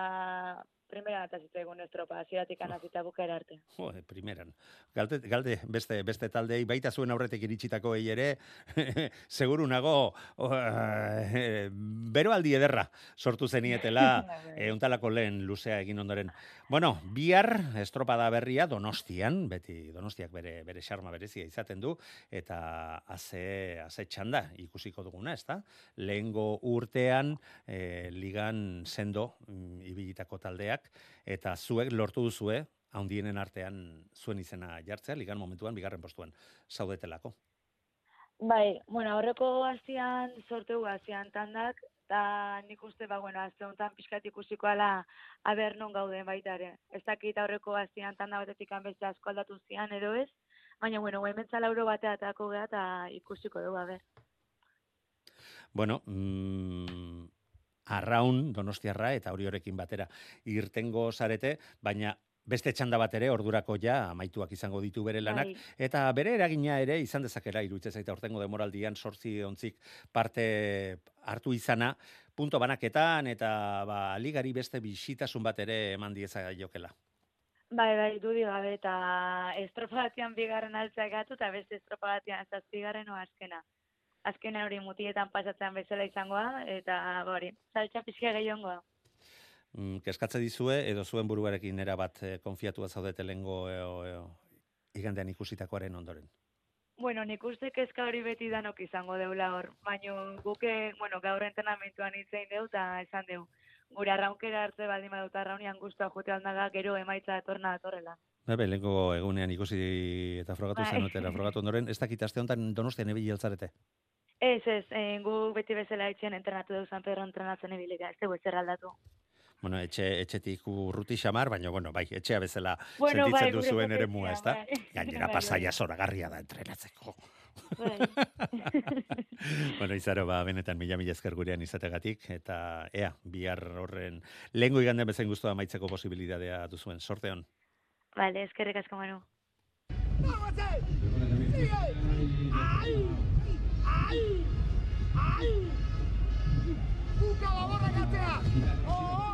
primera eta zitzaigun estropa, hasieratik anazita bukera arte. Jo, primeran. Galde, galde beste, beste taldei, baita zuen aurretik iritsitako ere, seguru nago, oh, eh, bero aldi ederra sortu zenietela, e, untalako lehen luzea egin ondoren. Bueno, bihar estropada berria Donostian, beti Donostiak bere bere xarma berezia izaten du eta haze haze txanda ikusiko duguna, ezta? Lehengo urtean e, ligan sendo mm, ibilitako taldeak eta zuek lortu duzue haundienen artean zuen izena jartzea, ligan momentuan bigarren postuan zaudetelako. Bai, bueno, aurreko hastian sortu hastian tandak, eta nik uste, ba, bueno, azte honetan pixkat ikusiko ala aber non gauden baita ere. Ez dakit aurreko hastian tanda batetik beste asko aldatu zian edo ez, baina, bueno, hementza lauro batea atako geha eta ikusiko dugu, aber. Bueno, mm, arraun donostiarra eta hori horekin batera irtengo zarete, baina beste txanda bat ere ordurako ja amaituak izango ditu bere lanak Bai. eta bere eragina ere izan dezakela iruditzen zaita urtengo demoraldian sortzi ontzik parte hartu izana punto banaketan eta ba ligari beste bisitasun bat ere eman dieza jokela. Bai, bai, dudi gabe, eta estropa batian bigarren altzak gatu, eta beste estropa batian zazpigarren oa azkena. Hori mutietan pasatzean bezala izangoa, eta ba, hori, saltxa pixka gehiongoa. Mm, kezkatze dizue, edo zuen buruarekin era bat eh, konfiatua zaudete lengo eo, eo, igandean ikusitakoaren ondoren. Bueno, nik uste kezka hori beti danok izango deula hor. Baina guke, bueno, gaur entrenamentuan hitzein deu, eta esan deu. Gure arraunkera hartze baldin badut arraunian guztua jote aldaga, gero emaitza etorna datorrela. Bebe, lehenko egunean ikusi eta frogatu Bai. zenutela, frogatu ondoren, ez dakit aste honetan donostian ebili altzarete. Ez, ez, eh, gu beti bezala etxean entrenatu deu San Pedro entrenatzen ebilika, ez dugu ezer aldatu. Bueno, etxe, etxetik urruti xamar, baina, bueno, bai, etxea bezala Bueno, sentitzen bai, duzuen ere mua, ez da? bai. Gainera Bai, pasaia zoragarria da entrenatzeko. Bai. bueno, izaro, ba, benetan mila mila esker gurean izategatik, eta ea, bihar horren lehengo igande bezain guztua maitzeko posibilitatea duzuen, sorte hon. Vale, eskerrik asko manu. ¡Ahí! ¡Ahí! ¡Ahí! ¡Buca la borra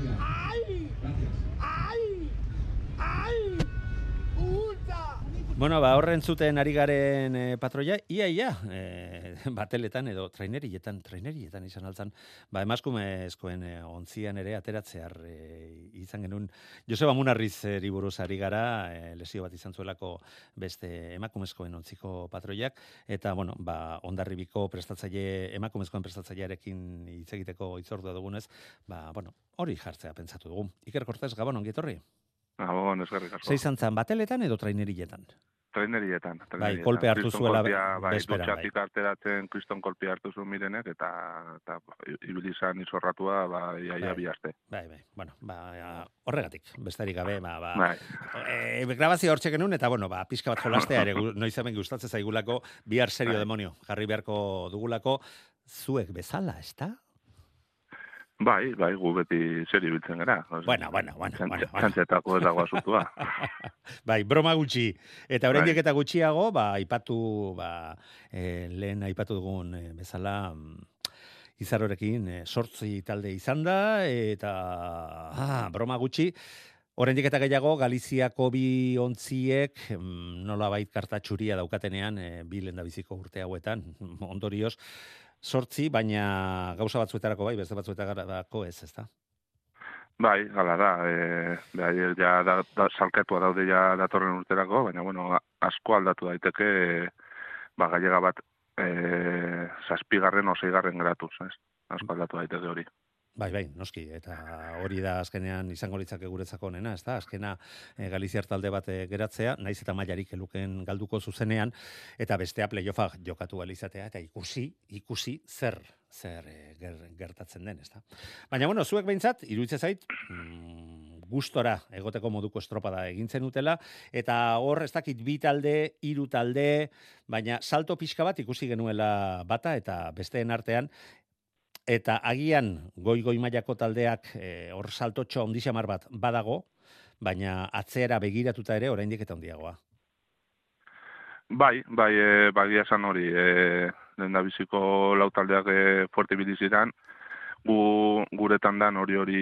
Gracias. ¡Ay! Gracias. ¡Ay! ¡Ay! ¡Puta! Bueno, ba, horren zuten ari garen e, patroia, ia, ia, e, bateletan edo trainerietan, trainerietan izan altzan, ba, emaskumezkoen e, ontzian ere ateratzear e, izan genuen, Joseba Munarriz e, buruz ari gara, e, lesio bat izan zuelako beste emakumezkoen ontziko patroiak, eta, bueno, ba, ondarribiko prestatzaile, emakumezkoen prestatzailearekin hitz egiteko itzordua dugunez, ba, bueno, hori jartzea pentsatu dugu. Iker Cortez, Gabon, ongi etorri? Gabon, eskerrik asko. Zei zantzan, bateletan edo trainerietan? Trainerietan. Bai, kolpe hartu zuela bai, bezperan, bai. arteratzen kriston kolpea hartu zuen mirenek, eta, eta ibili izan izorratua, ba, iaia Bai. bi aste. Bai, bai, bueno, ba, horregatik, bestarik gabe, ba, ba, Bai. e, grabazio hortxe genuen, eta, bueno, ba, pixka bat jolastea ere, noiz hemen gustatzen zaigulako, bihar serio Bai. demonio, jarri beharko dugulako, zuek bezala, ez da? Bai, bai, gu beti seri biltzen gara. Bueno, bueno, bueno. Txantzetako ez dago asuntua. bai, broma gutxi. Eta oraindik Bai. eta gutxiago, ba, aipatu, ba, e, lehen aipatu dugun e, bezala, mm, izarorekin e, sortzi talde izan da, eta ah, broma gutxi, Oraindik eta gehiago, Galiziako bi ontziek mm, nolabait kartatxuria daukatenean e, bi lehendabiziko urte hauetan, ondorioz, sortzi, baina gauza batzuetarako bai, beste batzuetarako ez, ezta? Bai, gala da, e, bai, ja da, da, salketua daude ja datorren urterako, baina bueno, asko aldatu daiteke, e, ba, gailega bat, e, zazpigarren o seigarren gratuz, ez? Asko aldatu daiteke hori. Bai, bai, noski, eta hori da azkenean izango litzake guretzako onena, ez da? Azkena e, Galiziar talde bat eh, geratzea, naiz eta mailarik eluken galduko zuzenean, eta bestea playoffa jokatu izatea eta ikusi, ikusi zer zer eh, ger, gertatzen den, ez da? Baina, bueno, zuek behintzat, iruditzen zait, mm, gustora egoteko moduko estropada egintzen utela, eta hor ez dakit bi talde, hiru talde, baina salto pixka bat ikusi genuela bata, eta besteen artean, eta agian goi-goi mailako taldeak eh, hor saltotxo ondixamar bat badago, baina atzeera begiratuta ere oraindik eta handiagoa. Bai, bai, e, bagia esan hori, e, lehen da biziko lau taldeak e, fuerte biliziran, gu, guretan dan hori hori,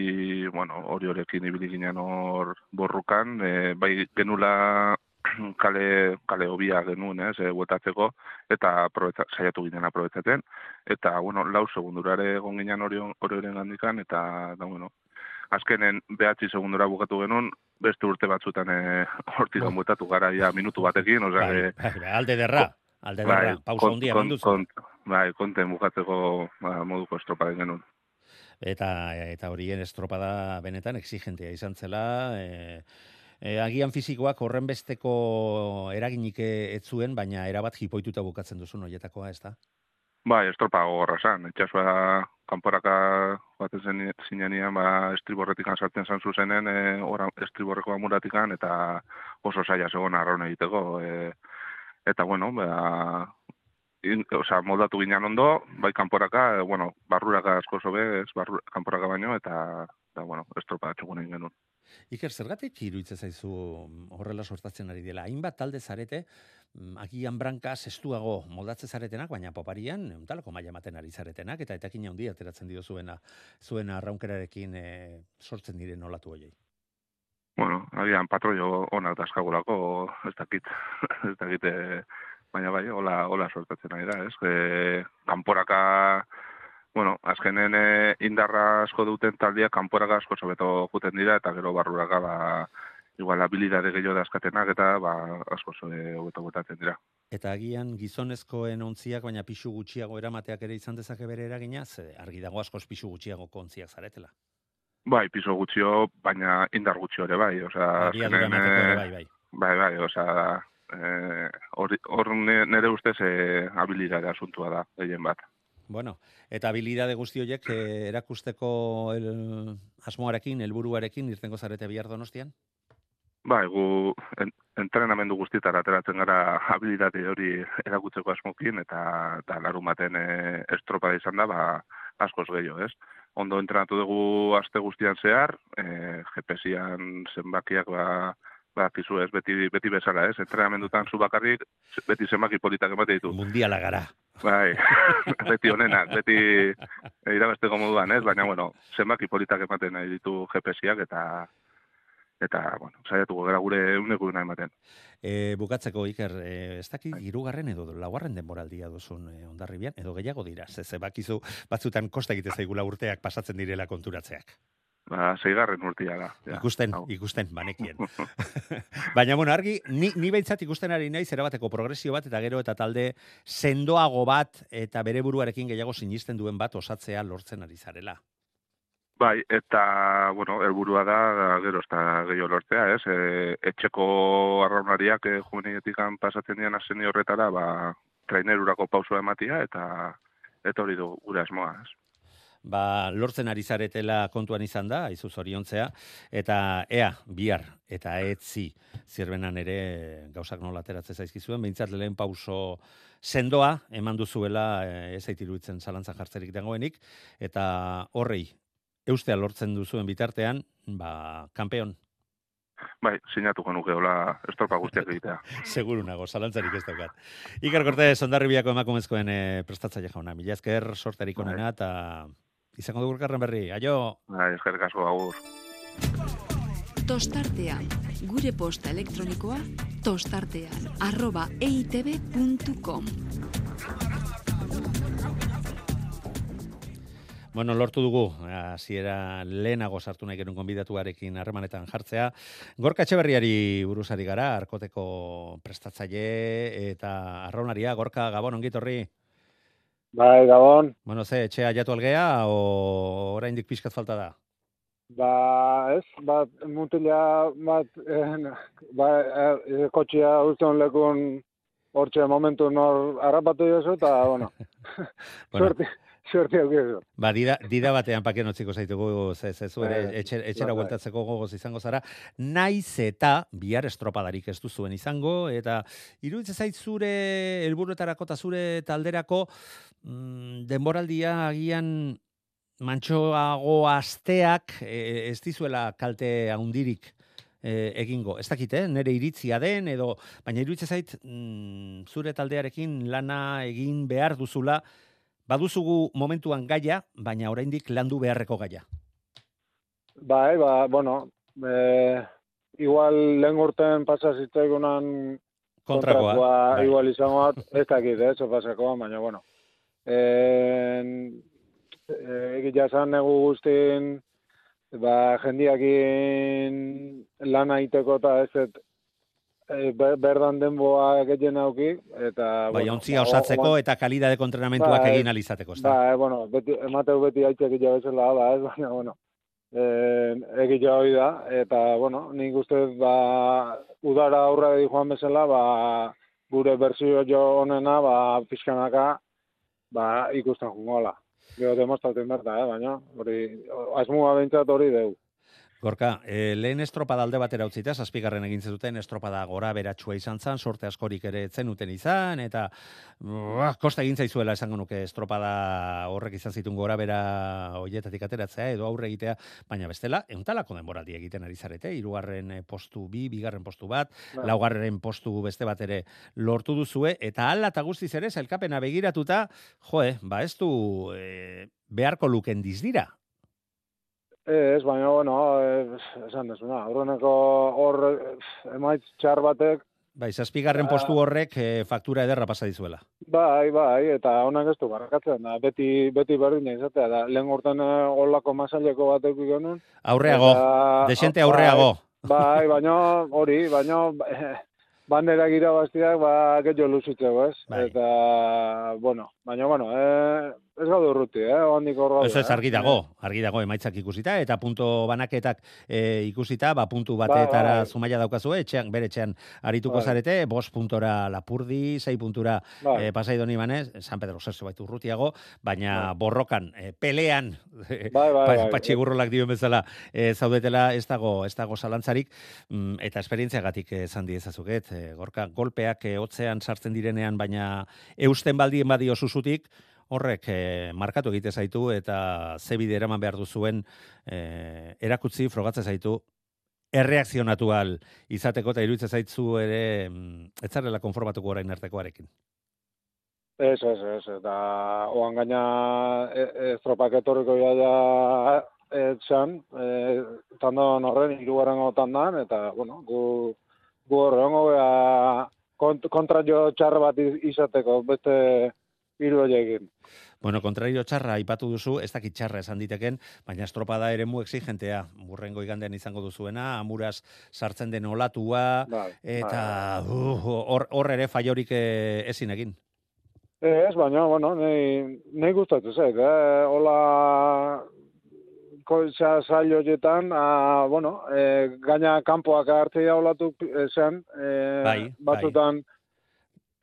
bueno, hori horrekin ibili ginen hor borrukan, e, bai genula kale, kale hobia genuen, ez, e, huetatzeko, eta saiatu ginen aprobetzaten, eta, bueno, lau segundurare egon ginen hori horren gandikan, eta, da, bueno, azkenen behatzi segundura bukatu genuen, beste urte batzutan e, hortik Bai. buetatu gara ja minutu batekin, osea, Bai, e, bai, bai, alde derra, alde derra, pausa handia eman duzu. kont, bai, konten bukatzeko ba, moduko estropa genuen. Eta eta horien estropada benetan exigentea izan zela, e, e, agian fisikoak horren besteko eraginik ez zuen, baina erabat jipoituta bukatzen duzun hoietakoa, ez da? Bai, estropa gogorra zan. Itxasua kanporaka baten zen zinean, ba, estriborretikan sartzen zan zuzenen, e, ora, estriborreko amuratikan, eta oso saia zegoen arraun egiteko. E, eta, bueno, ba, in, osea, moldatu ginen ondo, bai kanporaka, e, bueno, barruraka asko zobe, ez barru, kanporaka baino, eta, eta bueno, estropa txugun egin genuen. Iker, zergatik iruditzen zaizu mm, horrela sortatzen ari dela? Hainbat talde zarete, mm, agian branka zestuago moldatze zaretenak, baina poparian, untalako maila ematen ari zaretenak, eta etakin handia ateratzen dio zuena, zuena arraunkerarekin e, sortzen diren olatu hoiei. bueno, agian patroio onak dazkagulako, ez dakit, ez dakit, eh, baina bai, hola, hola sortatzen ari da, ez? E, kanporaka, bueno, azkenen eh, indarra asko duten taldia kanporaka asko sobeto juten dira, eta gero barruraka, ba, igual habilidade gehiago dazkatenak, eta ba, asko zoe hobeto botatzen dira. Eta agian gizonezkoen ontziak, baina pixu gutxiago eramateak ere izan dezake bere eragina, ze argi dago askoz pixu gutxiago kontziak zaretela. Bai, piso gutxio, baina indar gutxio ere bai, osea, azkenen, ere eh, bai, bai. Bai, bai, osea, eh, hor ne- nere ustez eh, habilidade asuntua da, gehien bat. Bueno, eta habilidade guzti horiek eh, erakusteko el, asmoarekin, helburuarekin irtengo zarete bihar donostian? Bai, gu en, entrenamendu guztietara ateratzen gara habilidade hori erakutzeko asmokin, eta, eta larun baten e, estropada izan da, ba, askoz gehiago, ez? Ondo entrenatu dugu aste guztian zehar, e, GPS-ian zenbakiak ba, ba, kizu ez, beti, beti bezala, ez? Entrenamendutan zu bakarrik, beti zenbaki politak emate ditu. Mundiala gara. Bai, beti honenak, beti irabesteko moduan, ez? Baina, bueno, zenbaki politak ematen nahi ditu GPS-iak eta eta, bueno, saiatuko gara gure uneko nahi ematen. E, bukatzeko, Iker, e, ez dakit hirugarren edo laugarren denboraldia duzun e, ondarribian, edo gehiago dira, ze, ze bakizu batzutan kosta egite zaigula urteak pasatzen direla konturatzeak. Ba, zeigarren urtia da. Ja. Ikusten, ikusten, banekien. Baina, bueno, argi, ni, ni behintzat ikusten ari naiz erabateko progresio bat, eta gero eta talde sendoago bat, eta bere buruarekin gehiago sinisten duen bat osatzea lortzen ari zarela. Bai, eta, bueno, helburua da, gero ez da gehiago lortzea, ez? E, etxeko arraunariak e, juvenietik pasatzen dian aseni horretara, ba, trainerurako pausua ematia, eta eta hori du gure asmoa, ez? Ba, lortzen ari zaretela kontuan izan da, aizu zoriontzea, eta ea, bihar, eta etzi, zirbenan ere gauzak nola ateratzen zaizkizuen, behintzat lehen pauso sendoa, eman duzuela, eh, ez aitiruditzen zalantzan jartzerik dagoenik, eta horrei, eustea lortzen duzuen bitartean, ba, kampeon, Bai, sinatuko nuke hola estropa guztiak egitea. Seguru nago, zalantzarik ez daukat. Iker Cortez, ondarribiako emakumezkoen e, prestatzaile jauna. Mila esker sorterik onena eta izango dugu elkarren berri. Aio! Bai, eskerrik asko agur. Tostartea, gure posta elektronikoa tostartean arroba eitb.com Bueno, lortu dugu, hasiera lehenago sartu nahi genuen konbidatuarekin harremanetan jartzea. Gorka Etxeberriari buruzari gara, arkoteko prestatzaile eta arraunaria. Gorka, Gabon, ongit horri? Bai, Gabon. Bueno, ze, etxea jatu algea, o oraindik pixkat falta da? Ba, ez, bat, mutila, bat, eh, ba, eh, kotxia uzten lekun hortxe momentu nor harrapatu jozu, eta, bueno, Bueno. suerte, suerte aukezu. Ba, dida, dida batean paken utziko zaitugu, ze, ze zu ere Bai, etxera, etxera bai. bueltatzeko gogoz izango zara, naiz eta bihar estropadarik ez duzuen izango, eta iruditzen zait zure helburuetarako eta zure talderako mm, denboraldia agian mantxoago asteak e, ez dizuela kalte handirik e, egingo. Ez dakit, eh? nire iritzia den, edo, baina iruditzen zait mm, zure taldearekin lana egin behar duzula, baduzugu momentuan gaia, baina oraindik landu beharreko gaia. Bai, ba, bueno, eh, igual lehen urten pasa zitzaigunan Kontrakoa, bai. igual izango bat, ez dakit, ez, pasako, baina, bueno. En, eh, egia esan negu guztin, ba, jendiakin lana iteko eta ez, ber- berdan denboa gehien auki, eta... Bai, bueno, ontzia ba, osatzeko o- eta kalidade entrenamentuak Bai, egin alizateko, ezta? Ba, eh, bueno, beti, emateu beti aitzek ila bezala, ba, ez, baina, bueno, eh, egitea hori da, eta, bueno, nik uste, ba, udara aurra di joan bezala, ba, gure berzio jo honena, ba, pixkanaka, ba, ikusten jungola. Gero demostratzen berta, eh, baina, hori, asmua behintzat hori deu. Gorka, e, lehen estropada alde batera utzita, zazpigarren egin zuten estropada gora beratsua izan zan, sorte askorik ere etzen uten izan, eta uh, kosta egin zaizuela esango nuke estropada horrek izan zitun gora bera hoietatik ateratzea, edo aurre egitea, baina bestela, euntalako denboraldi egiten ari zarete, hirugarren eh, postu bi, bigarren postu bat, Bai. laugarren postu beste bat ere lortu duzue, eta hala eta guztiz ere, zailkapena begiratuta, joe, ba ez du e, beharko luken dizdira, Ez, baina, bueno, eh, esan desuna, aurreneko hor eh, emaitz txar batek, Bai, zazpigarren postu horrek eh, faktura ederra pasa dizuela. bai, bai, eta honak ez du barrakatzen, da, beti, beti berdina izatea, da, lehen urten eh, olako masaileko bat eduki genuen. Aurreago, Eta- desente bai, aurreago. Bai, baina hori, baina eh, bandera gira bastiak, ba, gehiago luzitzeko, ez? Bai. Eta, bueno, baina, bueno, eh, ez gaude urruti, eh, handik hor gaude. Eso ez eh? argi dago, argi dago emaitzak ikusita eta punto banaketak e, ikusita, ba puntu batetara bai. zumaia daukazue, etxean bere etxean arituko Bai. zarete, bost puntora Lapurdi, sei puntura Bai. e, Pasai Doni Banez, San Pedro Zerzo baitu urrutiago, baina borrokan, e, pelean, Bai, bai, bai. patxi gurrolak dioen bezala, e, zaudetela ez dago, ez dago zalantzarik, mm, eta esperientziagatik esan diezazuket, e, gorka golpeak e, hotzean sartzen direnean, baina eusten baldien badio susutik, horrek eh, markatu egite zaitu eta ze bide eraman behar duzuen eh, erakutzi frogatze zaitu erreakzionatu al izateko eta iruditzen zaitzu ere mm, ez konformatuko orain artekoarekin. Ez, ez, ez, eta oan gaina e, estropak etorriko jaia etxan, e, tandon horren, irugarrengo tandan, eta, bueno, gu, gu horrengo gea kont, kontra jo txar bat iz- izateko, beste hiru horiekin. Bueno, kontrario txarra aipatu duzu, ez dakit txarra esan diteken, baina estropada ere mu exigentea. Burrengo igandean izango duzuena, amuraz sartzen den olatua, Bai, eta uh, hor hor ere faiorik eh, ezin egin. Ez, baina, bueno, nei, nei gustatu zait, eh? Hola, koitza zail horietan, ah, bueno, eh, gaina kanpoak hartzea olatu zen, eh, Bai, batzutan,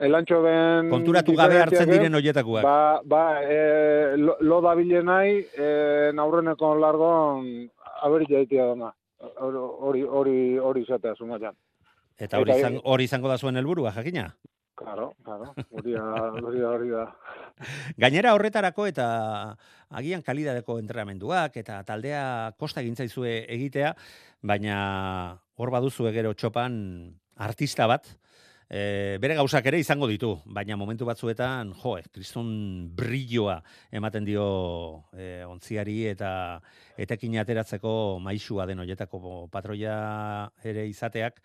elantxo ben... Konturatu gabe hartzen diren hoietakoak. Ba, ba, eh, lo, lo da bilenai, eh, naurreneko largon, aberi jaitia dona. Hori, hori, hori izatea, zumaian. Eta hori, izan, hori izango da zuen helburua, jakina? Claro, claro, hori da, hori da, hori da. Gainera horretarako eta agian kalidadeko entrenamenduak eta taldea kosta egin zaizue egitea, baina hor baduzu gero txopan artista bat, e, bere gauzak ere izango ditu, baina momentu batzuetan, jo, eh, kriston brilloa ematen dio e, ontziari eta etekin ateratzeko maisua den hoietako patroia ere izateak,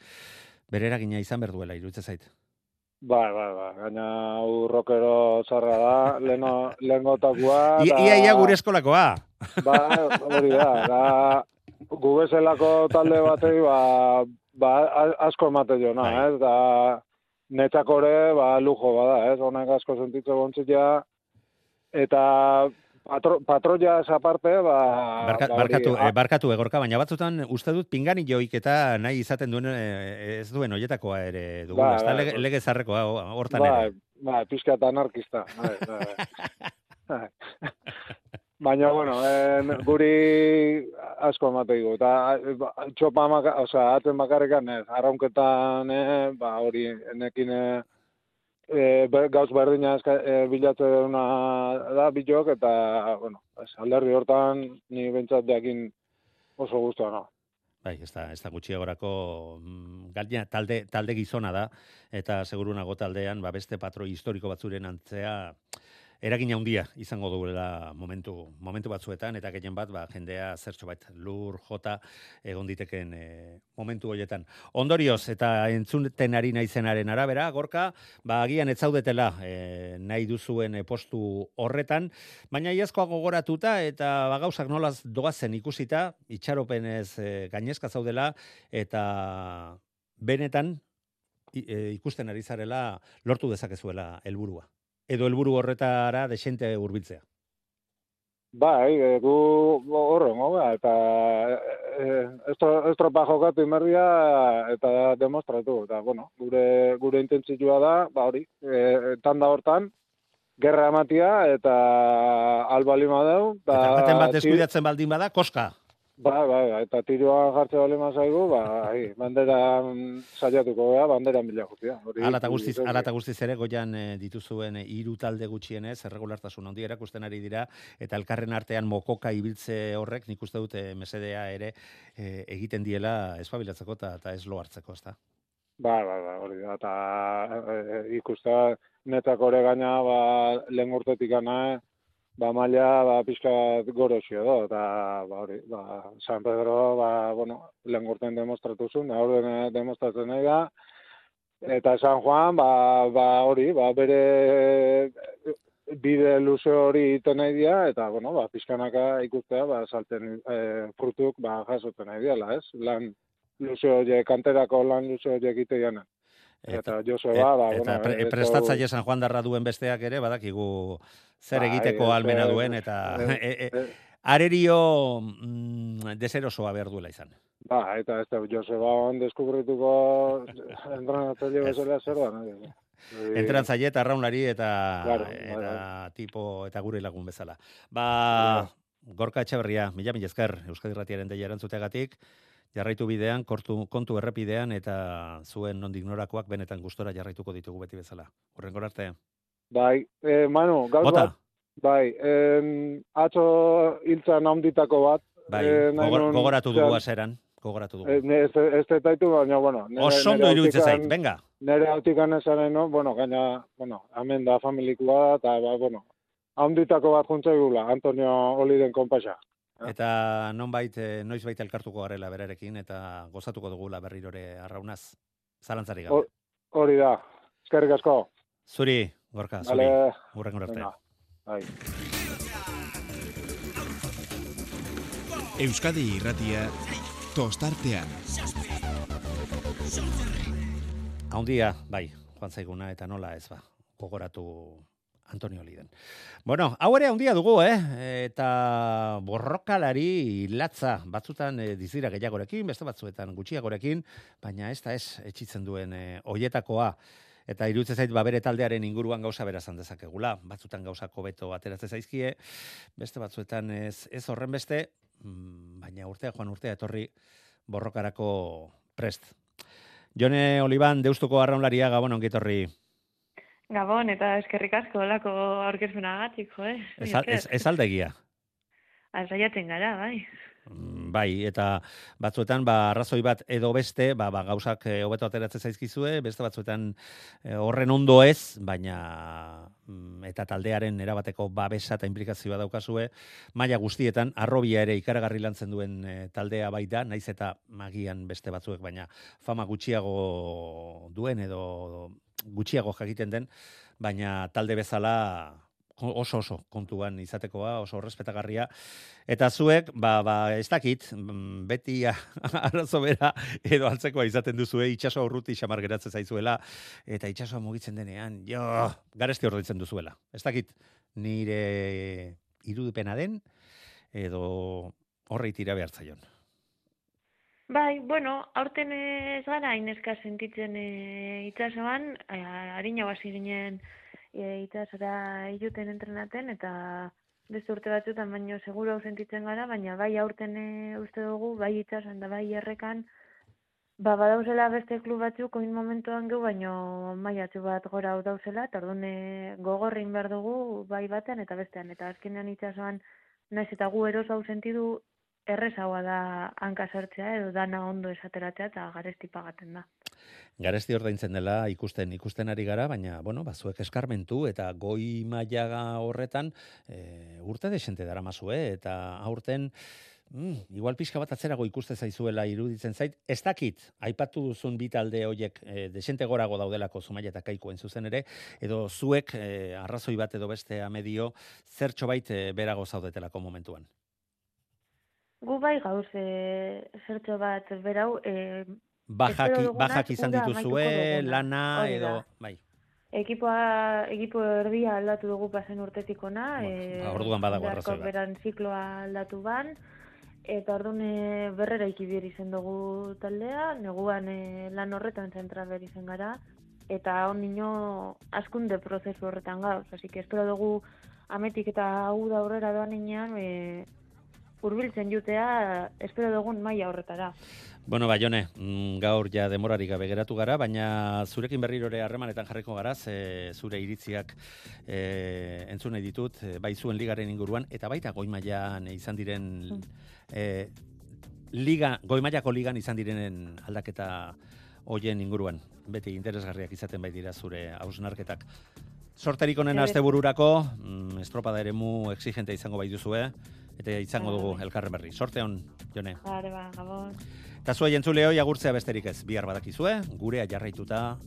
bere eragina izan behar duela, iruditzen zait. Bai, bai, bai, gaina hau rockero zarra da, leno, lengotakua. Ia, ia, ia gure eskolakoa. Bai, hori da, da, gu bezalako talde batei, ba, ba, asko emate jo, na, Bai. ez, da, netzako ere, ba, lujo bada, ez, honek asko sentitze bontzia, eta patro, patroia esa parte, ba, Barka, ba, hori, barkatu, eh, barkatu egorka, baina batzutan uste dut pingani joik eta nahi izaten duen eh, ez duen hoietakoa ere dugula. Bai, ez da bai, lege, bai. lege zarrekoa ho- hortan bai, ere. bai, pixka eta anarkista. Bai, bai. Baina, bueno, en, guri asko emate digu. Eta ba, txopa, osea, atzen bakarrikan, ez, arraunketan, eh, ba, hori, enekin, eh, e, ber, gauz berdina eska, e, bilatze duna da bilok, eta, bueno, ez, alderdi hortan, ni bentsat jakin oso guztua, no? Bai, ez da, ez da gutxiagorako mm, gaina talde, talde gizona da, eta segurunago taldean, ba, beste patroi historiko batzuren antzea, eragina handia izango duela momentu, momentu batzuetan, eta gehien bat, ba, jendea zertxo bat lur, jota, egon diteken e, momentu horietan. Ondorioz, eta entzunten ari naizenaren arabera, gorka, ba, agian ez zaudetela e, nahi duzuen e, postu horretan, baina iazkoa gogoratuta eta ba, gauzak nolaz doazen ikusita, itxaropenez e, gainezka zaudela, eta benetan e, ikusten ari zarela lortu dezakezuela helburua. Edo helburu horretara desente hurbiltzea. Bai, e, gu horrengo, ba, eta e, estro, estropa jokatu inberdia eta demostratu. Eta, bueno, gure, gure intentzioa da, ba hori, e, tanda hortan, gerra ematia eta albalima deu. Eta baten bat deskuidatzen baldin bada, koska. Bai, bai, bai, eta tiroan jartze bali mazaigu, ba, ai, banderan saiatuko gea, banderan bila jutia. Hala eta guztiz, hala eta guztiz ere goian eh, dituzuen eh, hiru talde gutxienez erregulartasun handi erakusten ari dira eta elkarren artean mokoka ibiltze horrek nik uste dut eh, mesedea ere eh, egiten diela espabilatzeko eta eta ez lo hartzeko, ezta. Bai, bai, bai, hori da, eta e, e, ikusta netzako ere gaina, ba, lehen urtetik gana, ba maila ba pizkat goroxio do eta ba hori ba San Pedro ba bueno lehen urten demostratu zuen aurten demostratzen nahi da eta San Juan ba ba hori ba bere bide luze hori iten nahi dira, eta, bueno, ba, pizkanaka ikustea, ba, salten e, frutuk, ba, jasoten nahi diala, ez? Lan luze hori, kanterako lan luze hori egite jana. Eta, Joseba, ba, eta bueno, pre, eto- prestatzaile San Juan darra duen besteak ere, badakigu zer Bai, egiteko ez, almena duen, eta e, e, arerio mm, deserosoa behar duela izan. Ba, eta ez da, Joseba on deskubrituko entrenatzaile bezala zer da, nahi? Entrenatzaile eta arraunlari eta, Claro, bai, eta tipo eta gure lagun bezala. Ba, Gorka Etxeberria, mila mila esker, Euskadi Ratiaren deia erantzuteagatik, jarraitu bidean, kortu, kontu errepidean, eta zuen nondik norakoak benetan gustora jarraituko ditugu beti bezala. Horren arte. Bai, eh, Manu, Bota. bat, bai, em, atzo hiltzan handitako bat. Bai, eh, gogor- gogoratu dugu aseran, gogoratu dugu. Eh, Ez ez dut aitu, baina, bueno. nere- Oso ondo iruditzen zait, venga. Nere autikan esaren, no? bueno, gaina, bueno, hemen da familikua eta, ba, bueno, handitako bat juntza gula, Antonio Oliden konpasa. Eta nonbait, eh, noizbait elkartuko garela berarekin, eta gozatuko dugula berrirore arraunaz. Zalantzarik gabe. Hor- Hori da, eskerrik asko. Zuri, gorka, zuri. Arte. Venga, Bai. Euskadi irratia tostartean. Haundia, bai, joan zaiguna eta nola ez ba, gogoratu Antonio Liden. Bueno, hau ere handia dugu, eh? Eta borrokalari latza batzutan e, dizira gehiagorekin, beste batzuetan gutxiagorekin, baina ez da ez etxitzen duen e, oietakoa. Eta iruditzen zait ba bere taldearen inguruan gauza berazan dezakegula. Batzutan gauzako beto ateratzen zaizkie, beste batzuetan ez, ez horren beste, mm, baina urtea joan urtea etorri borrokarako prest. Jone Oliban, deustuko arraunlaria, gabon ongitorri. Gabon, eta eskerrik asko olako aurkezpenagatik, jo, eh? Ez, ez, ez aldegia. Azaiatzen gara, bai. Mm, Bai, eta batzuetan ba arrazoi bat edo beste, ba, ba gauzak eh, hobeto ateratzen zaizkizue, beste batzuetan eh, horren ondo ez, baina mm, eta taldearen erabateko babesa eta implikazioa daukazue, maila guztietan arrobia ere ikaragarri lantzen duen eh, taldea bai da, naiz eta magian beste batzuek, baina fama gutxiago duen edo gutxiago jakiten den, baina talde bezala oso oso kontuan izatekoa, oso respetagarria. Eta zuek, ba, ba ez dakit, mm, beti arazo bera edo altzekoa izaten duzue, itxaso urruti xamar geratzen zaizuela, eta itxasoa mugitzen denean, jo, garesti ordaintzen duzuela. Ez dakit, nire irudipena den, edo horrei tira behar zaion. Bai, bueno, aurten ez gara ineska sentitzen e, itsasoan, e, harina hasi ginen e, itsasora iluten entrenaten eta beste urte batzuetan baino seguru hau sentitzen gara, baina bai aurten e, uste dugu, bai itsasoan da bai errekan, ba badauzela beste klub batzuk oin momentuan geu baino mailatxu bat gora hau dauzela, eta orduan gogorrin behar dugu bai batean eta bestean, eta azkenean itsasoan naiz eta gu eros hau sentidu errezagoa da hanka sartzea edo dana ondo esateratzea eta garesti pagaten da. Garesti ordaintzen dela ikusten ikusten ari gara, baina bueno, bazuek eskarmentu eta goi maila horretan e, urte desente daramazue eta aurten Mm, igual pixka bat atzerago ikuste zaizuela iruditzen zait. Ez dakit, aipatu duzun bi talde hoiek e, desente gorago daudelako Zumaia eta Kaikoen zuzen ere, edo zuek e, arrazoi bat edo beste amedio zertxo bait e, berago zaudetelako momentuan. Gu bai gauz e, zertxo bat berau e, Bajak, bajak izan dituzue, lana edo... Bai. Ekipoa, ekipo erdia aldatu dugu pasen urtetik ona. e, ba, orduan badago arrazoi bat. beran zikloa aldatu ban. Eta orduan e, berrera ikibir izan dugu taldea, neguan e, lan horretan zentra behar izan gara, eta on nino askunde prozesu horretan gauz. Así que espero dugu ametik eta hau da aurrera doan inean, e, hurbiltzen jutea, espero dugun maila horretara. Bueno, Baione, mm, gaur ja demorarik gabe geratu gara, baina zurekin berrirore harremanetan jarriko gara, ze zure iritziak e, entzun nahi ditut, e, bai zuen ligaren inguruan, eta baita goi mailan izan diren e, liga, goi mailako ligan izan direnen aldaketa hoien inguruan. Beti interesgarriak izaten bai dira zure hausnarketak. Sorterik Eder. astebururako, mm, estropada eremu exigente izango bai duzue, eta izango dugu elkarren berri. Sorte hon, Jone. Bale, ba, gabon. Eta zuei entzuleo agurtzea besterik ez, bihar badakizue, gurea jarraituta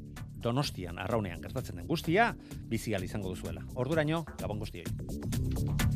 Donostian, arraunean gertatzen den guztia, bizial izango duzuela. Orduraino, gabon guztioi.